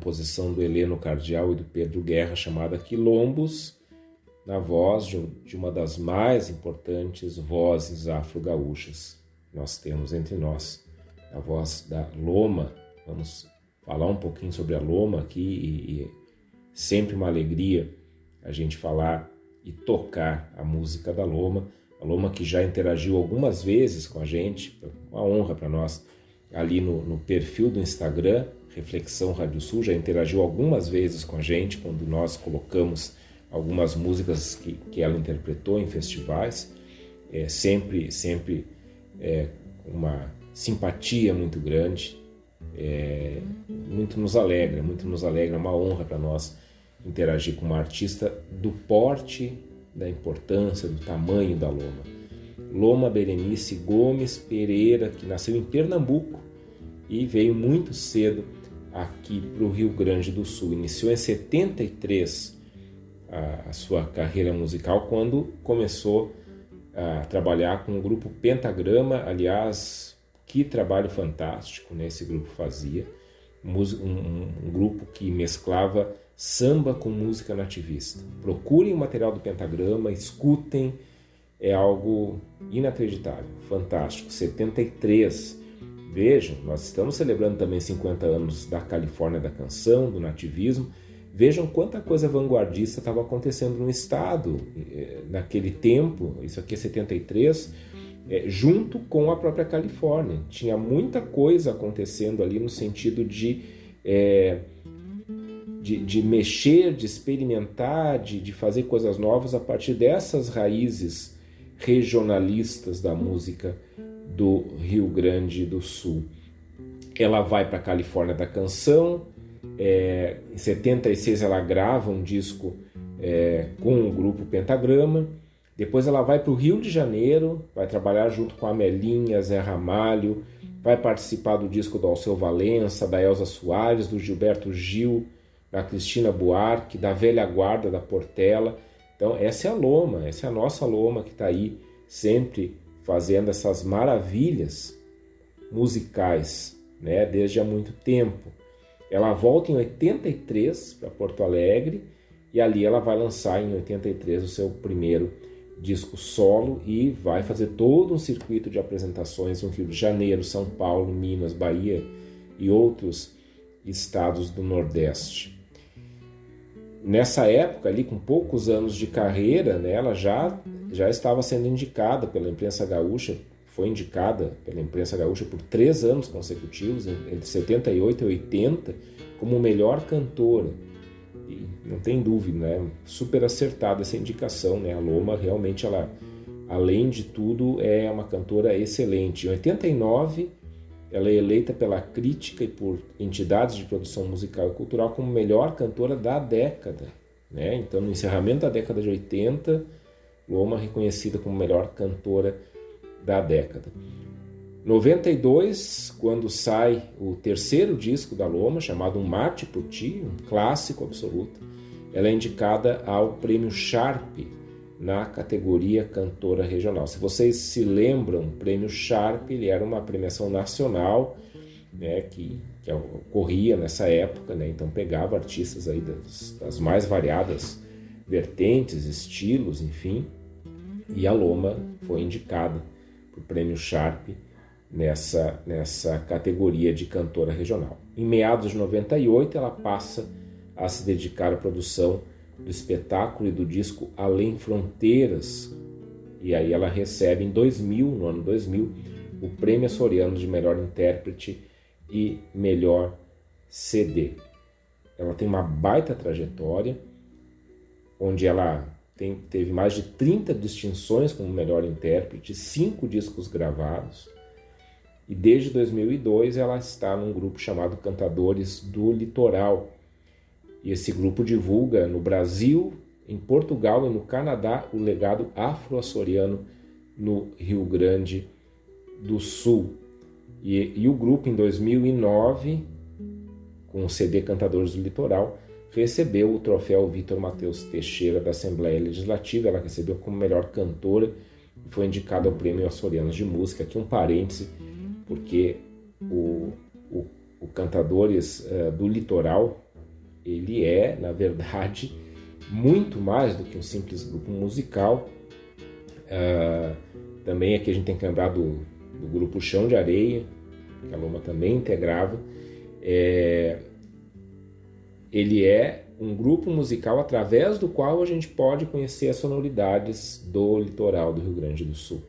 composição do Heleno Cardial e do Pedro Guerra chamada Quilombos, na voz de um- uma das mais importantes vozes afro-gaúchas que nós temos entre nós, a voz da Loma. Vamos falar um pouquinho sobre a Loma aqui e, e sempre uma alegria a gente falar e tocar a música da Loma. A Loma que já interagiu algumas vezes com a gente, uma honra para nós, ali no, no perfil do Instagram, Reflexão Rádio Sul, já interagiu algumas vezes com a gente quando nós colocamos algumas músicas que, que ela interpretou em festivais, é, sempre, sempre é, uma simpatia muito grande É, muito nos alegra, muito nos alegra, é uma honra para nós interagir com uma artista do porte, da importância, do tamanho da Loma. Loma Berenice Gomes Pereira, que nasceu em Pernambuco e veio muito cedo aqui para o Rio Grande do Sul. Iniciou em 73 a, a sua carreira musical quando começou a trabalhar com o grupo Pentagrama. Aliás, que trabalho fantástico né, esse grupo fazia. Um, um, um grupo que mesclava samba com música nativista. Procurem o material do Pentagrama, escutem, é algo inacreditável, fantástico. 73. Vejam, nós estamos celebrando também 50 anos da Califórnia da canção, do nativismo. Vejam quanta coisa vanguardista estava acontecendo no estado eh, naquele tempo, isso aqui é 73, é, junto com a própria Califórnia. Tinha muita coisa acontecendo ali no sentido de. É, de, de mexer, de experimentar, de, de fazer coisas novas a partir dessas raízes regionalistas da música do Rio Grande do Sul. Ela vai para a Califórnia da Canção, é, em 76 ela grava um disco é, com o grupo Pentagrama, depois ela vai para o Rio de Janeiro, vai trabalhar junto com a Melinha, Zé Ramalho, vai participar do disco do Alceu Valença, da Elza Soares, do Gilberto Gil, da Cristina Buarque, da velha guarda da Portela. Então, essa é a Loma, essa é a nossa Loma que está aí sempre fazendo essas maravilhas musicais, né, desde há muito tempo. Ela volta em 83 para Porto Alegre e ali ela vai lançar em 83 o seu primeiro disco solo e vai fazer todo um circuito de apresentações no Rio de Janeiro, São Paulo, Minas, Bahia e outros estados do Nordeste nessa época ali, com poucos anos de carreira, né, ela já, já estava sendo indicada pela imprensa gaúcha, foi indicada pela imprensa gaúcha por três anos consecutivos, entre 78 e 80, como melhor cantora. E não tem dúvida, né, super acertada essa indicação, né, a Loma realmente, ela, além de tudo, é uma cantora excelente. Em 89, ela é eleita pela crítica e por entidades de produção musical e cultural como melhor cantora da década. Né? Então, no encerramento da década de 80, Loma é reconhecida como melhor cantora da década. 92, quando sai o terceiro disco da Loma, chamado Um Mate por Ti, um clássico absoluto, ela é indicada ao Prêmio Sharp na categoria cantora regional. Se vocês se lembram, o prêmio Sharp ele era uma premiação nacional né, que, que ocorria nessa época, né, então pegava artistas aí das, das mais variadas vertentes, estilos, enfim, e a Loma foi indicada para o prêmio Sharp nessa, nessa categoria de cantora regional. Em meados de 98, ela passa a se dedicar à produção espetáculo e do disco Além Fronteiras. E aí ela recebe em 2000, no ano 2000, o Prêmio Açoriano de Melhor Intérprete e Melhor CD. Ela tem uma baita trajetória, onde ela tem, teve mais de 30 distinções como melhor intérprete, cinco discos gravados, e desde 2002 ela está num grupo chamado Cantadores do Litoral, e esse grupo divulga no Brasil, em Portugal e no Canadá o legado afro-açoriano no Rio Grande do Sul. E, e, o grupo, em 2009, com o CD Cantadores do Litoral, recebeu o troféu Vitor Matheus Teixeira da Assembleia Legislativa. Ela recebeu como melhor cantora e foi indicada ao Prêmio Açorianos de Música. Aqui um parêntese, porque o, o, o Cantadores uh, do Litoral ele é, na verdade, muito mais do que um simples grupo musical. Uh, também aqui a gente tem que lembrar do, do grupo Chão de Areia, que a Loma também integrava. É, ele é um grupo musical através do qual a gente pode conhecer as sonoridades do litoral do Rio Grande do Sul.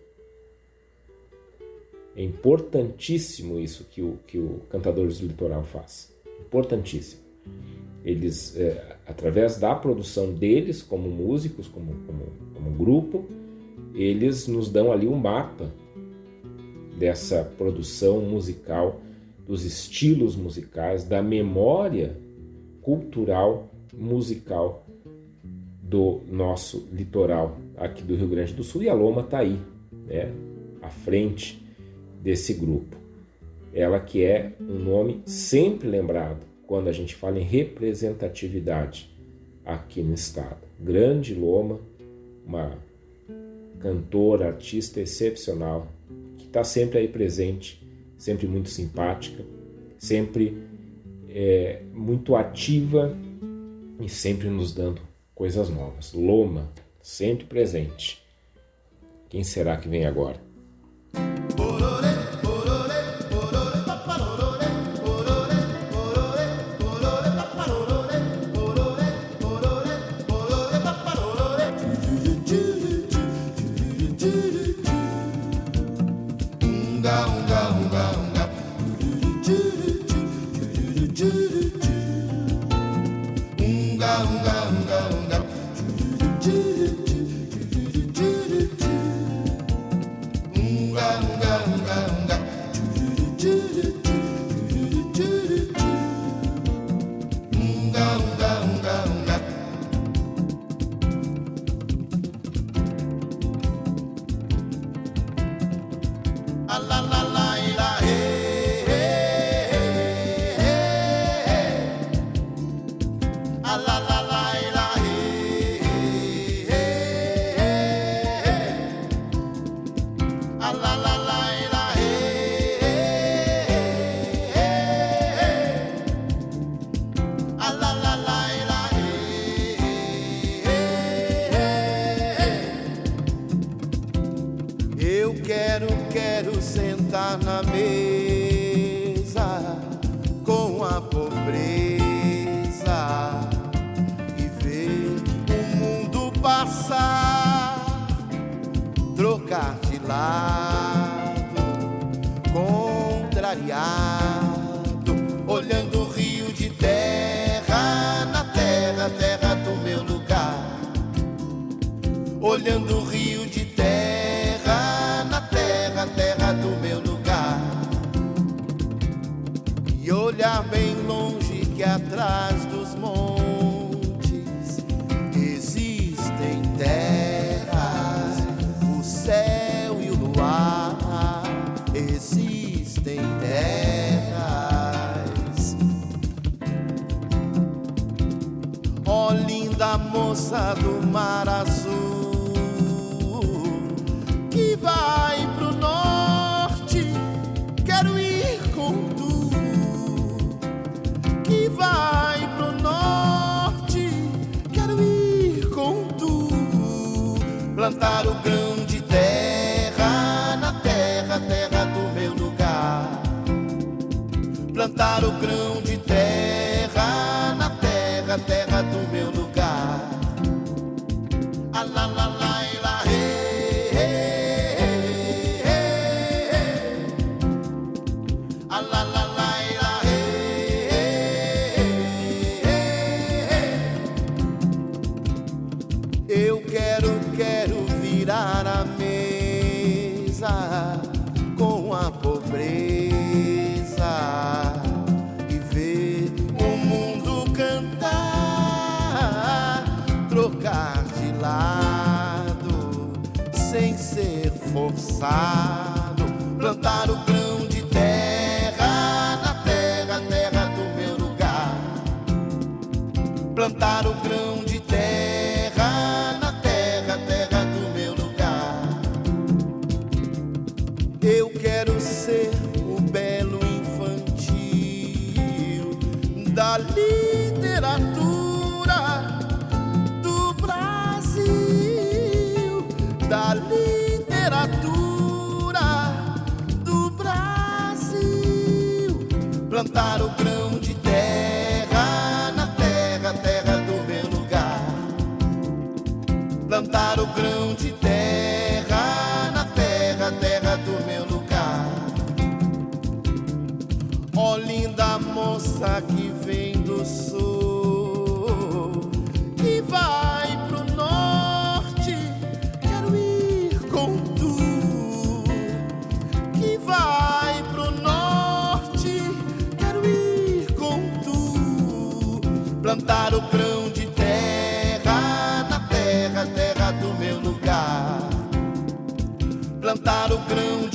É importantíssimo isso que o, que o Cantadores do Litoral faz. Importantíssimo. Eles, é, através da produção deles, como músicos, como, como, como grupo, eles nos dão ali um mapa dessa produção musical dos estilos musicais, da memória cultural musical do nosso litoral aqui do Rio Grande do Sul e a Loma está aí, né, à frente desse grupo. Ela que é um nome sempre lembrado quando a gente fala em representatividade aqui no estado. Grande Loma, uma cantora, artista excepcional, que está sempre aí presente, sempre muito simpática, sempre é, muito ativa e sempre nos dando coisas novas. Loma, sempre presente. Quem será que vem agora? Eu side. Plantar o grão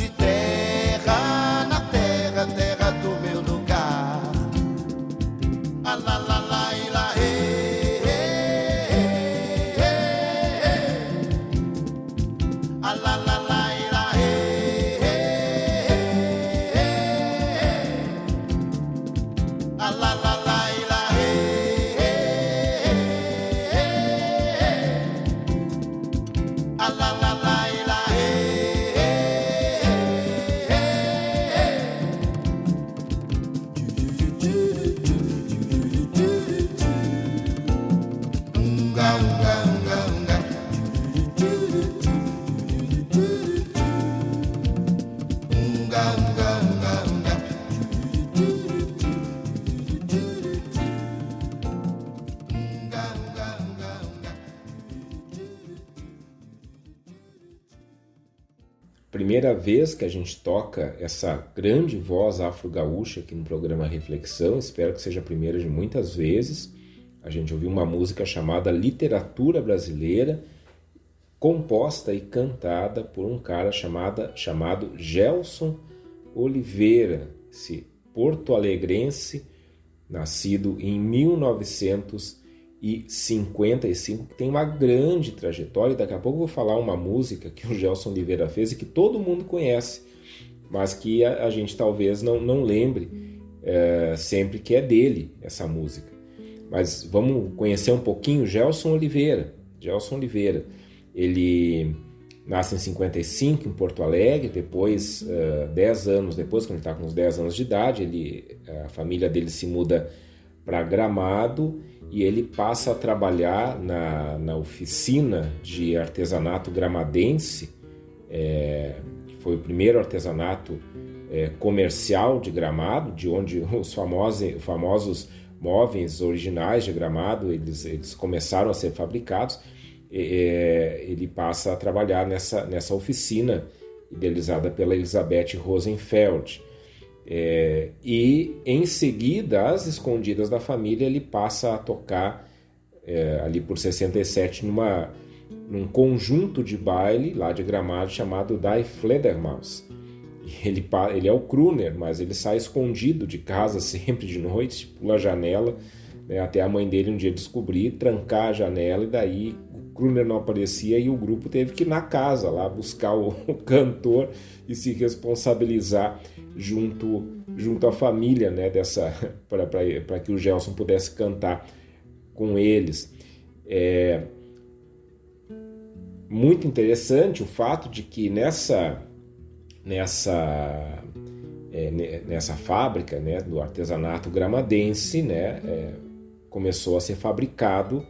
Primeira vez que a gente toca essa grande voz afro-gaúcha aqui no programa Reflexão, espero que seja a primeira de muitas vezes. A gente ouviu uma música chamada Literatura Brasileira, composta e cantada por um cara chamada, chamado Gelson Oliveira, esse porto-alegrense, nascido em 1955, que tem uma grande trajetória. Daqui a pouco eu vou falar uma música que o Gelson Oliveira fez e que todo mundo conhece, mas que a, a gente talvez não, não lembre é, sempre que é dele essa música. Mas vamos conhecer um pouquinho Gelson Oliveira. Gelson Oliveira, ele nasce em 55 em Porto Alegre, depois, uh, 10 anos depois, quando ele está com uns 10 anos de idade, ele, a família dele se muda para Gramado e ele passa a trabalhar na, na oficina de artesanato gramadense, é, que foi o primeiro artesanato é, comercial de Gramado, de onde os famosos, famosos móveis originais de Gramado eles, eles começaram a ser fabricados. É, ele passa a trabalhar nessa, nessa oficina idealizada pela Elizabeth Rosenfeld. É, e em seguida, às escondidas da família, ele passa a tocar é, ali por 67 numa, num conjunto de baile lá de Gramado chamado Die Fledermaus. Ele, ele é o crooner, mas ele sai escondido de casa sempre de noite, pula a janela, né, até a mãe dele um dia descobrir, trancar a janela e daí o crooner não aparecia e o grupo teve que ir na casa lá buscar o, o cantor e se responsabilizar junto junto à família, né, dessa para que o Gelson pudesse cantar com eles. É muito interessante o fato de que nessa nessa é, nessa fábrica né, do artesanato gramadense né, é, começou a ser fabricado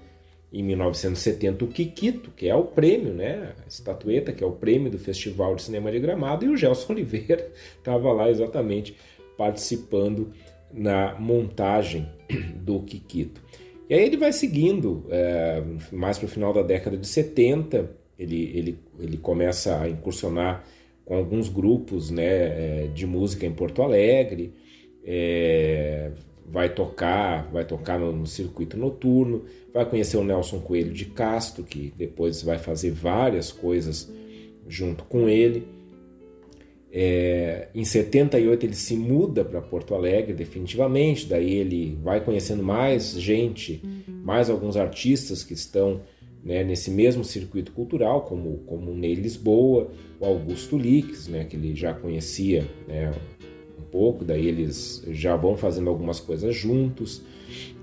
em 1970 o Kikito, que é o prêmio, né, a estatueta que é o prêmio do Festival de Cinema de Gramado, e o Gelson Oliveira estava lá exatamente participando na montagem do Kikito. E aí ele vai seguindo, é, mais para o final da década de 70, ele, ele, ele começa a incursionar com alguns grupos né, de música em Porto Alegre, é, vai tocar, vai tocar no, no, circuito noturno, vai conhecer o Nelson Coelho de Castro, que depois vai fazer várias coisas junto com ele. É, em 78 ele se muda para Porto Alegre definitivamente, daí ele vai conhecendo mais gente, mais alguns artistas que estão né, nesse mesmo circuito cultural, como, como o Ney Lisboa, o Augusto Lix, né, que ele já conhecia né, pouco, daí eles já vão fazendo algumas coisas juntos.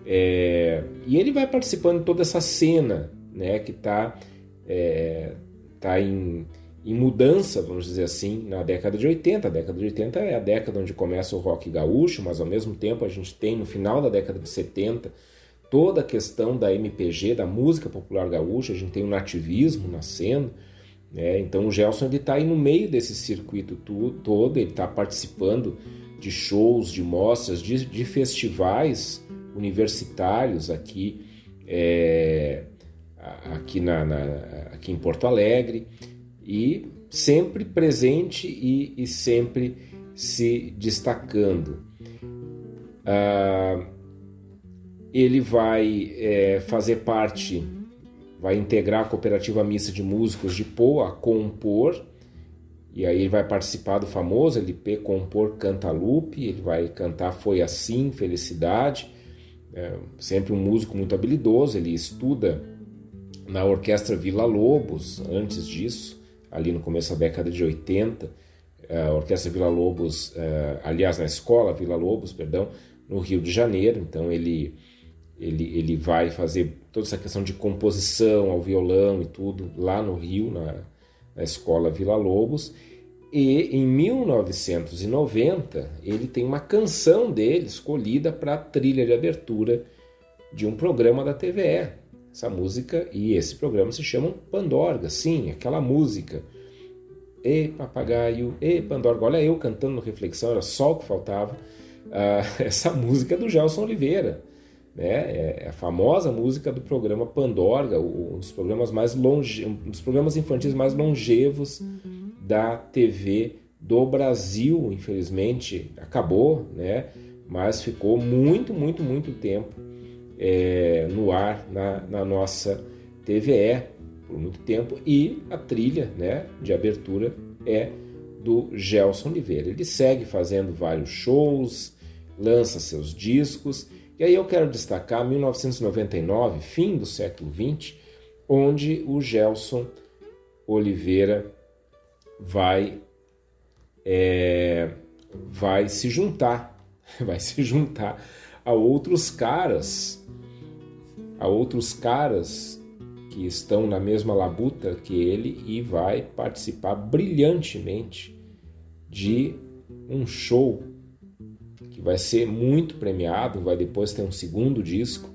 É, e ele vai participando de toda essa cena né, que está é, tá em, em mudança, vamos dizer assim, na década de 80. A década de 80 é a década onde começa o rock gaúcho, mas ao mesmo tempo a gente tem no final da década de 70 toda a questão da MPG, da música popular gaúcha, a gente tem o nativismo nascendo, né? então o Gelson está aí no meio desse circuito todo, ele está participando de shows, de mostras, de, de festivais universitários aqui, é, aqui, na, na, aqui em Porto Alegre, e sempre presente e, e sempre se destacando. Ah, ele vai é, fazer parte, vai integrar a Cooperativa Mista de Músicos de Poa a compor E aí ele vai participar do famoso LP Compor Cantalupe, ele vai cantar Foi Assim, Felicidade, é, sempre um músico muito habilidoso, ele estuda na Orquestra Vila Lobos, antes disso, ali no começo da década de 80, a Orquestra Vila Lobos, é, aliás, na Escola Vila Lobos, perdão, no Rio de Janeiro, então ele, ele, ele vai fazer toda essa questão de composição ao violão e tudo lá no Rio, na, na Escola Vila Lobos, e em 1990 ele tem uma canção dele escolhida para a trilha de abertura de um programa da TVE. Essa música e esse programa se chamam Pandorga, sim, aquela música. E papagaio, e Pandorga. Olha eu cantando no Reflexão, era só o que faltava. Ah, essa música é do Gelson Oliveira. Né? É a famosa música do programa Pandorga, um dos programas mais longe, um dos programas infantis mais longevos uhum da TV do Brasil, infelizmente acabou, né? Mas ficou muito, muito, muito tempo é, no ar na, na, nossa TVE por muito tempo e a trilha, né, de abertura é do Gelson Oliveira. Ele segue fazendo vários shows, lança seus discos e aí eu quero destacar 1999, fim do século 20, onde o Gelson Oliveira vai é, vai se juntar, vai se juntar a outros caras, a outros caras que estão na mesma labuta que ele e vai participar brilhantemente de um show que vai ser muito premiado, vai depois ter um segundo disco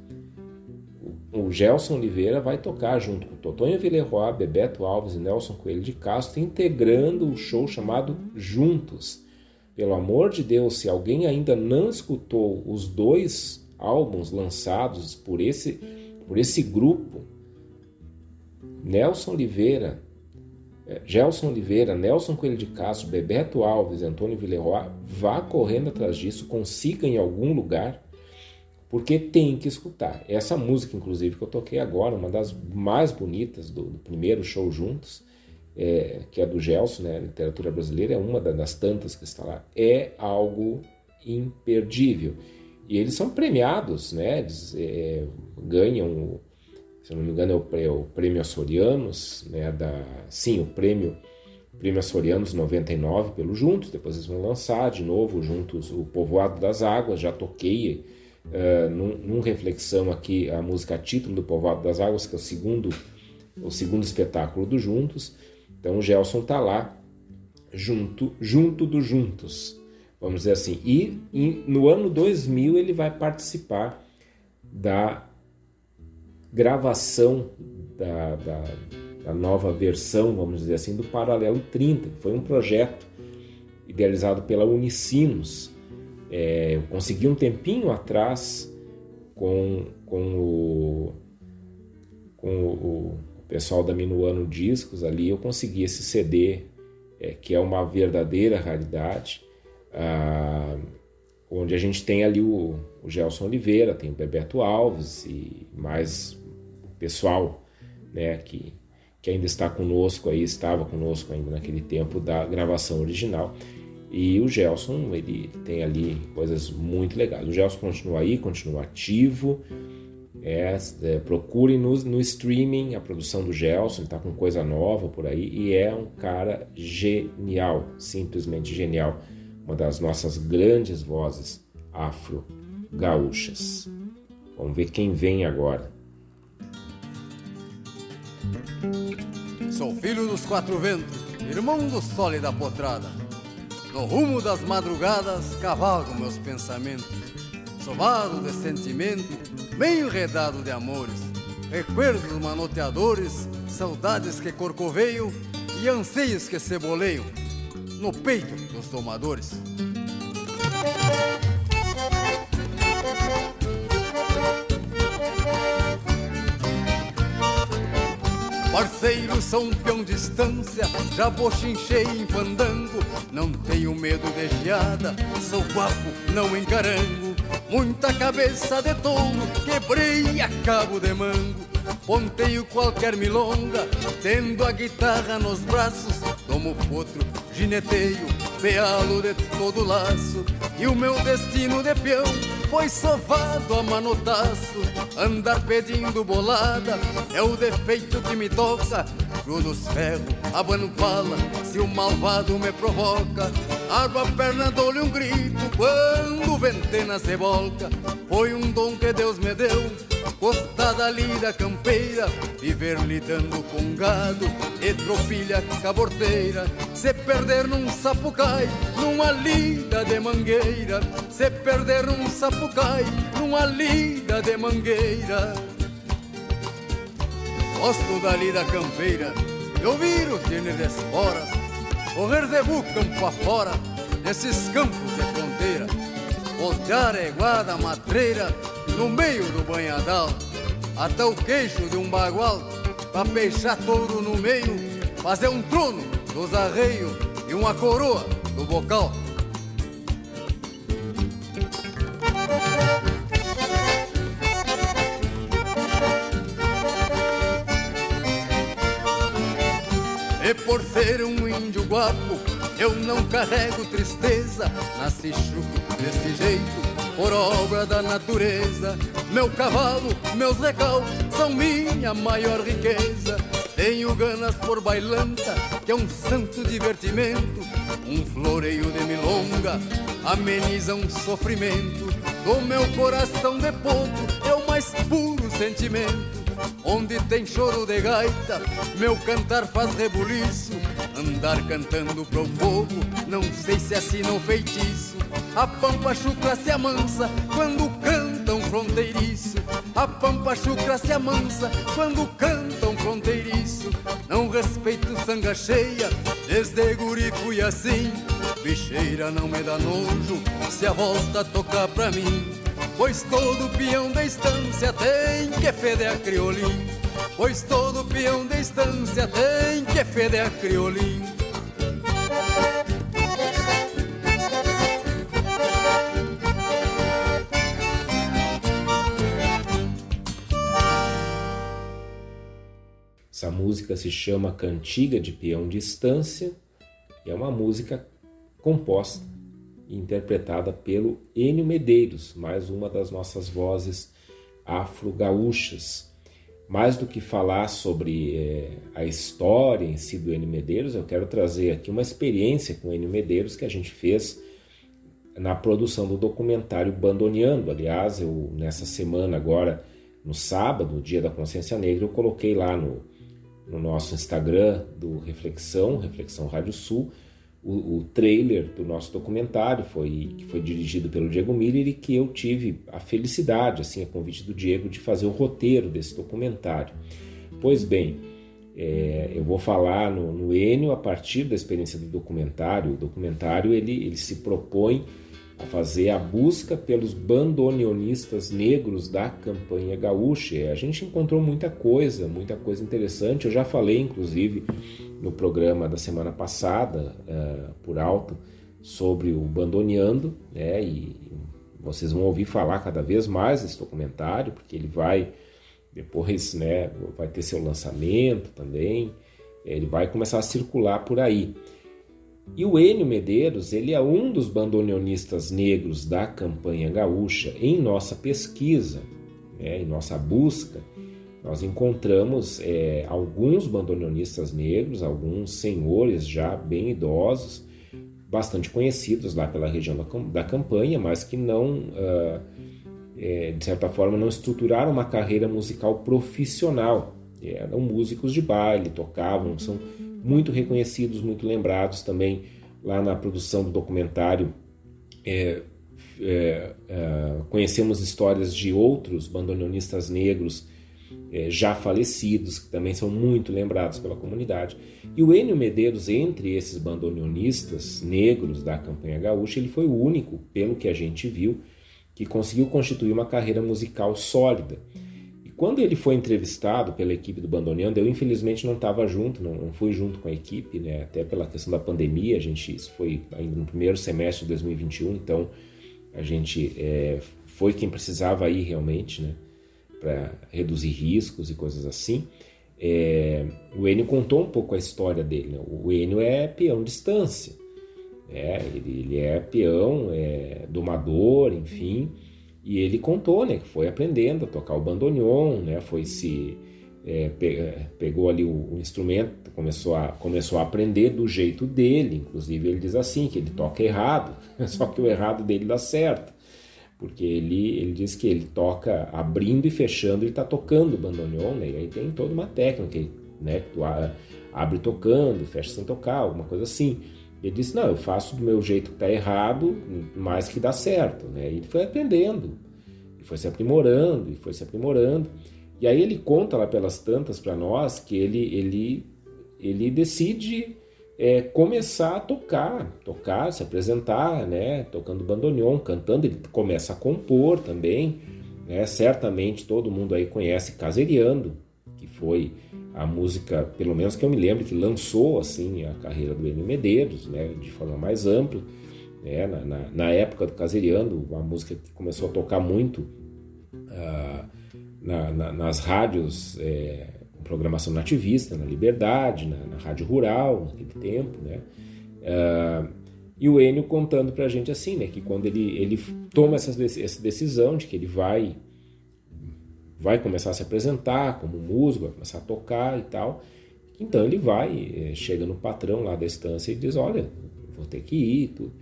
o Gelson Oliveira vai tocar junto com Totonho Villeroy, Bebeto Alves e Nelson Coelho de Castro, integrando o show chamado Juntos. Pelo amor de Deus, se alguém ainda não escutou os dois álbuns lançados por esse, por esse grupo, Nelson Oliveira, Gelson Oliveira, Nelson Coelho de Castro, Bebeto Alves, Antônio Villeroy, vá correndo atrás disso, consiga em algum lugar porque tem que escutar. Essa música, inclusive, que eu toquei agora, uma das mais bonitas do, do primeiro show juntos, é, que é do Gelson, né, literatura brasileira, é uma das tantas que está lá, é algo imperdível. E eles são premiados, né, eles é, ganham, se não me engano, é o, é o prêmio Açorianos, né, da, sim, o prêmio Prêmio Açorianos 99 pelo Juntos, depois eles vão lançar de novo Juntos o Povoado das Águas, já toquei uh, num, num, reflexão aqui a música título do Povoado das Águas, que é o segundo, o segundo espetáculo do Juntos. Então o Gelson está lá junto, junto do Juntos, vamos dizer assim. E em, no ano 2000 ele vai participar da gravação da, da, da nova versão, vamos dizer assim, do Paralelo 30, que foi um projeto idealizado pela Unicinos, é, eu consegui um tempinho atrás com, com, o, com o, o pessoal da Minuano Discos ali, eu consegui esse CD, é, que é uma verdadeira raridade, ah, onde a gente tem ali o, o Gelson Oliveira, tem o Bebeto Alves e mais pessoal né, que, que ainda está conosco aí, estava conosco ainda naquele tempo da gravação original. E o Gelson, ele tem ali coisas muito legais. O Gelson continua aí, continua ativo. É, é, procure no, no streaming a produção do Gelson, ele está com coisa nova por aí e é um cara genial, simplesmente genial. Uma das nossas grandes vozes afro-gaúchas. Vamos ver quem vem agora. Sou filho dos quatro ventos, irmão do sol e da potrada. No rumo das madrugadas cavalgo meus pensamentos, sovado de sentimento, meio redado de amores, recuerdos manoteadores, saudades que corcoveiam e anseios que ceboleiam no peito dos domadores. Parceiro, são peão distância, já bochinchei em fandango. Não tenho medo de geada, sou guapo, não encarango. Muita cabeça de touro, quebrei a cabo de mango. Ponteio qualquer milonga, tendo a guitarra nos braços, Tomo potro, gineteio, pealo de todo laço E o meu destino de peão foi sovado a manotaço Andar pedindo bolada é o defeito que me toca Cruzo os ferros, abano pala, se o malvado me provoca. Arbo a perna, dou-lhe um grito quando ventena se volca Foi um dom que Deus me deu Costada ali da campeira Viver lidando com gado E tropilha caborteira. Se perder num sapucai Numa lida de mangueira. Se perder num sapucai Numa lida de mangueira Gosto dali da campeira. Eu viro tiene de esporas Correr de bu campo afora Nesses campos de fronteira. Voltear eguada matreira no meio do banhadal, até o queixo de um bagual, pra peixar touro no meio, fazer um trono dos arreios e uma coroa do bocal. E por ser um índio guapo, eu não carrego tristeza, nasci chuco desse jeito por obra da natureza. Meu cavalo, meus recal são minha maior riqueza. Tenho ganas por bailanta, que é um santo divertimento. Um floreio de milonga ameniza um sofrimento. Do meu coração de potro é o mais puro sentimento. Onde tem choro de gaita, meu cantar faz rebuliço. Andar cantando pro povo, não sei se assina o feitiço. A pampa chucra se amansa quando cantam fronteiriço. A pampa chucra se amansa quando cantam fronteiriço. Não respeito sanga cheia, desde guri fui assim. Bicheira não me dá nojo se a volta tocar pra mim. Pois todo peão da estância tem que feder a criolim. Pois todo peão da estância tem que feder a criolim. Essa música se chama Cantiga de Peão de Estância e é uma música composta interpretada pelo Enio Medeiros, mais uma das nossas vozes afro-gaúchas. Mais do que falar sobre é, a história em si do Enio Medeiros, eu quero trazer aqui uma experiência com o Enio Medeiros que a gente fez na produção do documentário Bandoneando. Aliás, eu nessa semana agora, no sábado, dia da Consciência Negra, eu coloquei lá no, no nosso Instagram do Reflexão, Reflexão Rádio Sul, o, o, trailer do nosso documentário, foi, que foi dirigido pelo Diego Miller e que eu tive a felicidade, assim, a convite do Diego, de fazer o roteiro desse documentário. Pois bem, é, eu vou falar no, no Enio a partir da experiência do documentário. O documentário ele, ele se propõe a fazer a busca pelos bandoneonistas negros da campanha gaúcha. A gente encontrou muita coisa, muita coisa interessante. Eu já falei, inclusive, no programa da semana passada, uh, por alto, sobre o Bandoneando, né? E vocês vão ouvir falar cada vez mais desse documentário, porque ele vai depois, né? Vai ter seu lançamento também. Ele vai começar a circular por aí. E o Enio Medeiros, ele é um dos bandoneonistas negros da campanha gaúcha. Em nossa pesquisa, né, em nossa busca, nós encontramos é, alguns bandoneonistas negros, alguns senhores já bem idosos, bastante conhecidos lá pela região da, campanha, mas que não, uh, é, de certa forma, não estruturaram uma carreira musical profissional. Eram músicos de baile, tocavam, são muito reconhecidos, muito lembrados também lá na produção do documentário. É, é, é, conhecemos histórias de outros bandoneonistas negros é, já falecidos, que também são muito lembrados pela comunidade. E o Enio Medeiros, entre esses bandoneonistas negros da campanha gaúcha, ele foi o único, pelo que a gente viu, que conseguiu constituir uma carreira musical sólida quando ele foi entrevistado pela equipe do Bandoneando, eu infelizmente não estava junto, não, não, fui junto com a equipe, né? até pela questão da pandemia, a gente, isso foi ainda no primeiro semestre de 2021, então a gente é, foi quem precisava ir realmente, né? para reduzir riscos e coisas assim. é, o Enio contou um pouco a história dele. Né? O Enio é peão de estância, é, ele, ele, é peão, é domador, enfim, e ele contou né, que foi aprendendo a tocar o bandoneon, né, foi se é, pegou ali o, o, instrumento, começou a, começou a aprender do jeito dele, inclusive ele diz assim, que ele toca errado, só que o errado dele dá certo, porque ele, ele diz que ele toca abrindo e fechando, ele está tocando o bandoneon, né, e aí tem toda uma técnica, né, que tu abre tocando, fecha sem tocar, alguma coisa assim. Ele disse, não, eu faço do meu jeito que está errado, mas que dá certo, né, e ele foi aprendendo, e foi se aprimorando, e foi se aprimorando, e aí ele conta lá pelas tantas para nós que ele, ele, ele decide é, começar a tocar, tocar, se apresentar, né, tocando bandoneon, cantando, ele começa a compor também, né, certamente todo mundo aí conhece Caseriando, que foi a música, pelo menos que eu me lembro, que lançou assim a carreira do Enio Medeiros, né, de forma mais ampla, né, na, na, na época do Caseriando, uma música que começou a tocar muito uh, na, na, nas rádios é, programação nativista, na Liberdade, na, na Rádio Rural, naquele tempo, né? Uh, e o Enio contando para a gente assim, né, que quando ele, ele toma essa, essa decisão de que ele vai vai começar a se apresentar como músico, vai começar a tocar e tal, então ele vai, é, chega no patrão lá da estância e diz, olha, vou ter que ir, tudo.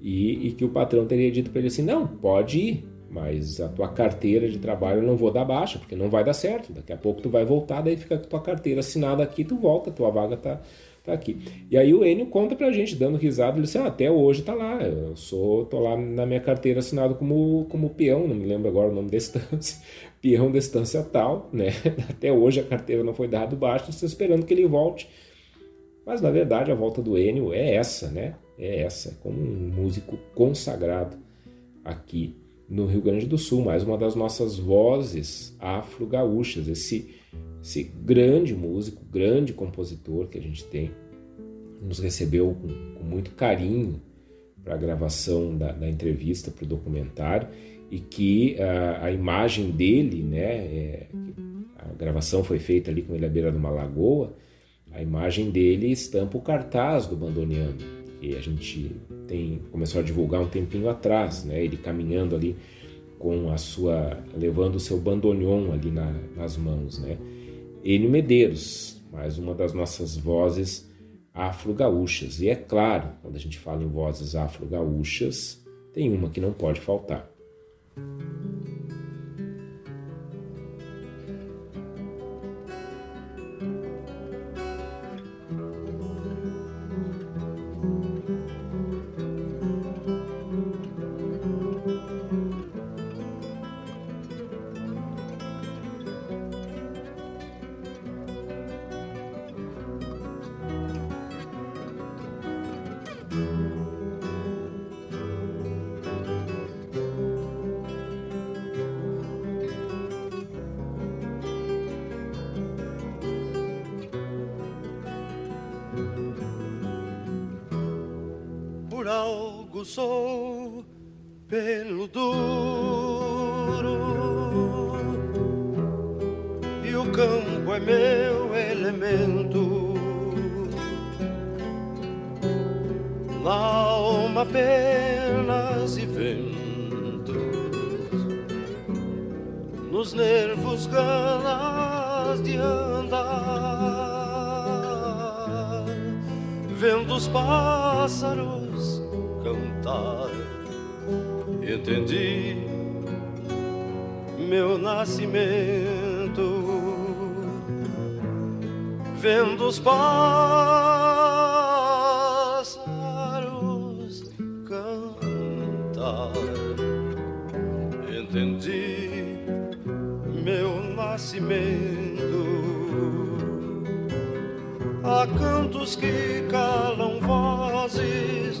E, e que o patrão teria dito para ele assim, não, pode ir, mas a tua carteira de trabalho eu não vou dar baixa, porque não vai dar certo. Daqui a pouco tu vai voltar, daí fica com tua carteira assinada aqui, tu volta, tua vaga tá, tá aqui. E aí o Enio conta pra gente, dando risada, ele disse, ah, até hoje tá lá, eu sou, tô lá na minha carteira assinado como, como peão, não me lembro agora o nome da estância, peão da estância tal, né? Até hoje a carteira não foi dada baixa, estou esperando que ele volte. Mas na verdade a volta do Enio é essa, né? É essa, como um músico consagrado aqui no Rio Grande do Sul, mais uma das nossas vozes afro-gaúchas, esse, esse grande músico, grande compositor que a gente tem, nos recebeu com, com muito carinho para a gravação da, da entrevista, para o documentário, e que a, a imagem dele, né, é, a gravação foi feita ali com ele à beira de uma lagoa, a imagem dele estampa o cartaz do bandoneando que a gente tem começou a divulgar um tempinho atrás, né? Ele caminhando ali com a sua levando o seu bandoneon ali na, nas mãos, né? Enio Medeiros, mais uma das nossas vozes afro-gaúchas. E é claro, quando a gente fala em vozes afro-gaúchas, tem uma que não pode faltar. Thank you. futuro. E o campo é meu elemento. Na alma penas e ventos, nos nervos ganas de andar, vendo os pássaros cantar entendi meu nascimento. Vendo os pássaros cantar, entendi meu nascimento. Há cantos que calam vozes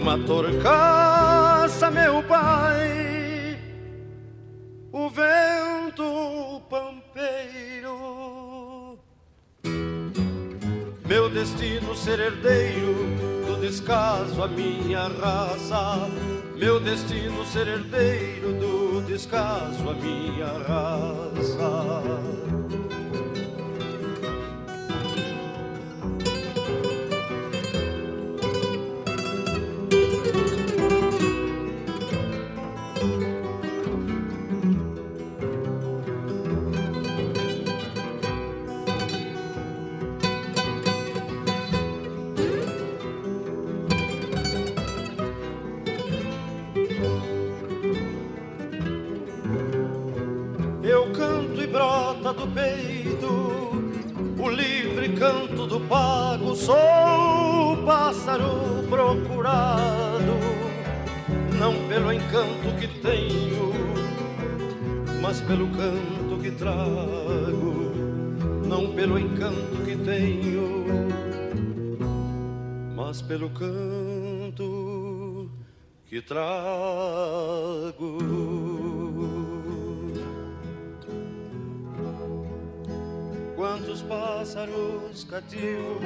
uma torcaça, meu pai, o vento pampeiro. Meu destino ser herdeiro do descaso, a minha raça. Meu destino ser herdeiro do descaso, a minha raça. Do peito o livre canto do pago. Sou o pássaro procurado, não pelo encanto que tenho, mas pelo canto que trago. Não pelo encanto que tenho, mas pelo canto que trago. Quantos pássaros cativos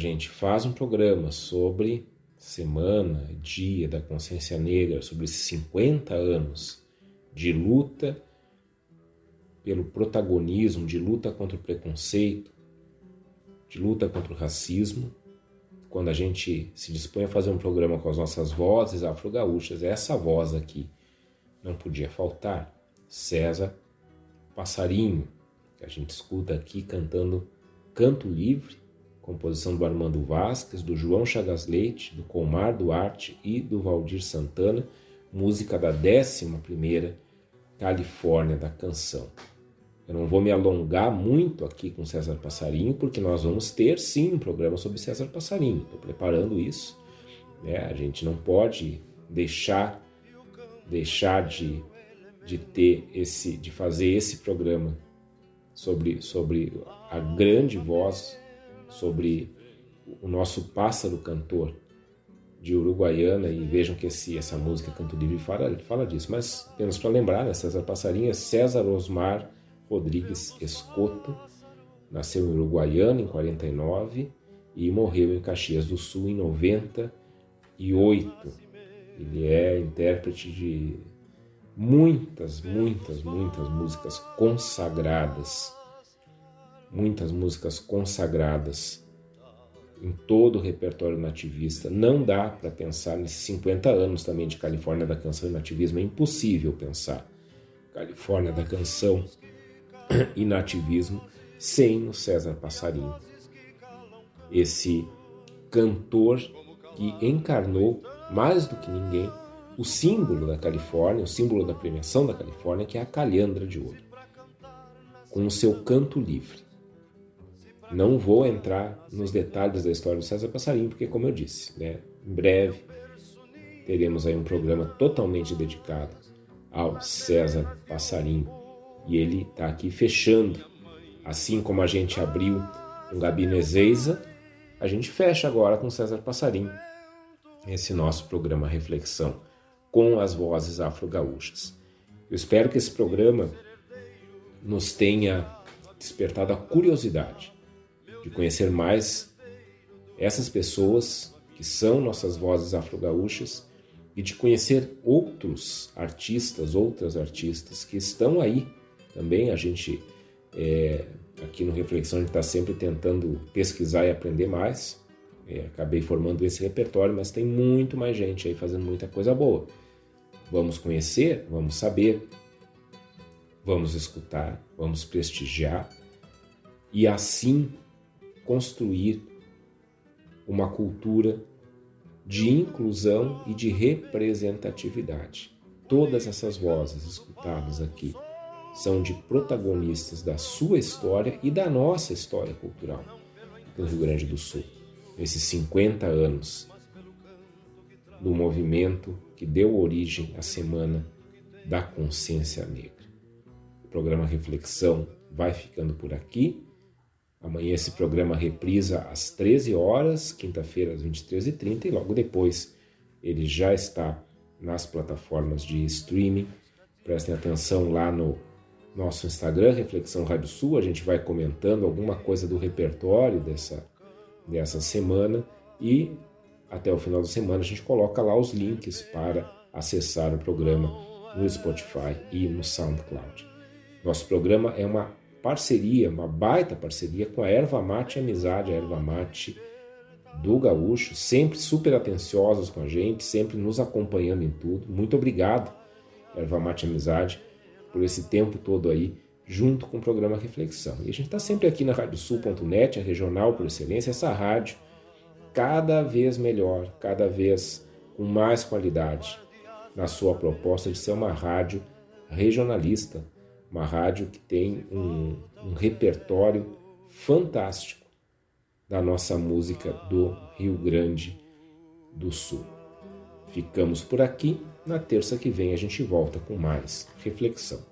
gente faz um programa sobre semana, dia da consciência negra, sobre esses 50 anos de luta pelo protagonismo, de luta contra o preconceito, de luta contra o racismo, quando a gente se dispõe a fazer um programa com as nossas vozes afro-gaúchas, essa voz aqui não podia faltar. César Passarinho, que a gente escuta aqui cantando Canto Livre, composição do Armando Vasques, do João Chagas Leite, do Comar Duarte e do Valdir Santana, música da 11ª Califórnia da Canção. Eu não vou me alongar muito aqui com César Passarinho, porque nós vamos ter sim um programa sobre César Passarinho. Estou preparando isso. Né? A gente não pode deixar deixar de, de ter esse, de fazer esse programa sobre, sobre a grande voz, sobre o nosso pássaro cantor de Uruguaiana e vejam que esse, essa música Canto Livre fala, fala disso, mas apenas para lembrar, né, César Passarinho é César Osmar Rodrigues Escoto, nasceu em Uruguaiana em 49 e morreu em Caxias do Sul em 98. Ele é intérprete de muitas, muitas, muitas músicas consagradas. Muitas músicas consagradas em todo o repertório nativista. Não dá para pensar nesses 50 anos também de Califórnia da Canção e Nativismo, é impossível pensar Califórnia da Canção e Nativismo sem o César Passarinho. Esse cantor que encarnou mais do que ninguém o símbolo da Califórnia, o símbolo da premiação da Califórnia, que é a calhandra de ouro, com o seu canto livre. Não vou entrar nos detalhes da história do César Passarinho, porque, como eu disse, né, em breve teremos aí um programa totalmente dedicado ao César Passarinho. E ele está aqui fechando, assim como a gente abriu com Gabi Nezeiza, a gente fecha agora com César Passarinho, esse nosso programa Reflexão, com as vozes afro-gaúchas. Eu espero que esse programa nos tenha despertado a curiosidade de conhecer mais essas pessoas que são nossas vozes afro-gaúchas e de conhecer outros artistas, outras artistas que estão aí também. A gente, é, aqui no Reflexão, a gente está sempre tentando pesquisar e aprender mais. É, acabei formando esse repertório, mas tem muito mais gente aí fazendo muita coisa boa. Vamos conhecer, vamos saber, vamos escutar, vamos prestigiar e assim construir uma cultura de inclusão e de representatividade. Todas essas vozes escutadas aqui são de protagonistas da sua história e da nossa história cultural no Rio Grande do Sul. Nesses 50 anos do movimento que deu origem à Semana da Consciência Negra. O programa Reflexão vai ficando por aqui. Amanhã esse programa reprisa às 13 horas, quinta-feira às 23h30 e logo depois ele já está nas plataformas de streaming. Prestem atenção lá no nosso Instagram, Reflexão Rádio Sul, a gente vai comentando alguma coisa do repertório dessa, dessa semana e até o final da semana a gente coloca lá os links para acessar o programa no Spotify e no SoundCloud. Nosso programa é uma parceria, uma baita parceria com a Erva Mate Amizade, a Erva Mate do Gaúcho, sempre super atenciosos com a gente, sempre nos acompanhando em tudo. Muito obrigado, Erva Mate Amizade, por esse tempo todo aí, junto com o programa Reflexão. E a gente está sempre aqui na radiosul.net, a regional por excelência, essa rádio cada vez melhor, cada vez com mais qualidade na sua proposta de ser uma rádio regionalista, uma rádio que tem um, um repertório fantástico da nossa música do Rio Grande do Sul. Ficamos por aqui. Na terça que vem a gente volta com mais reflexão.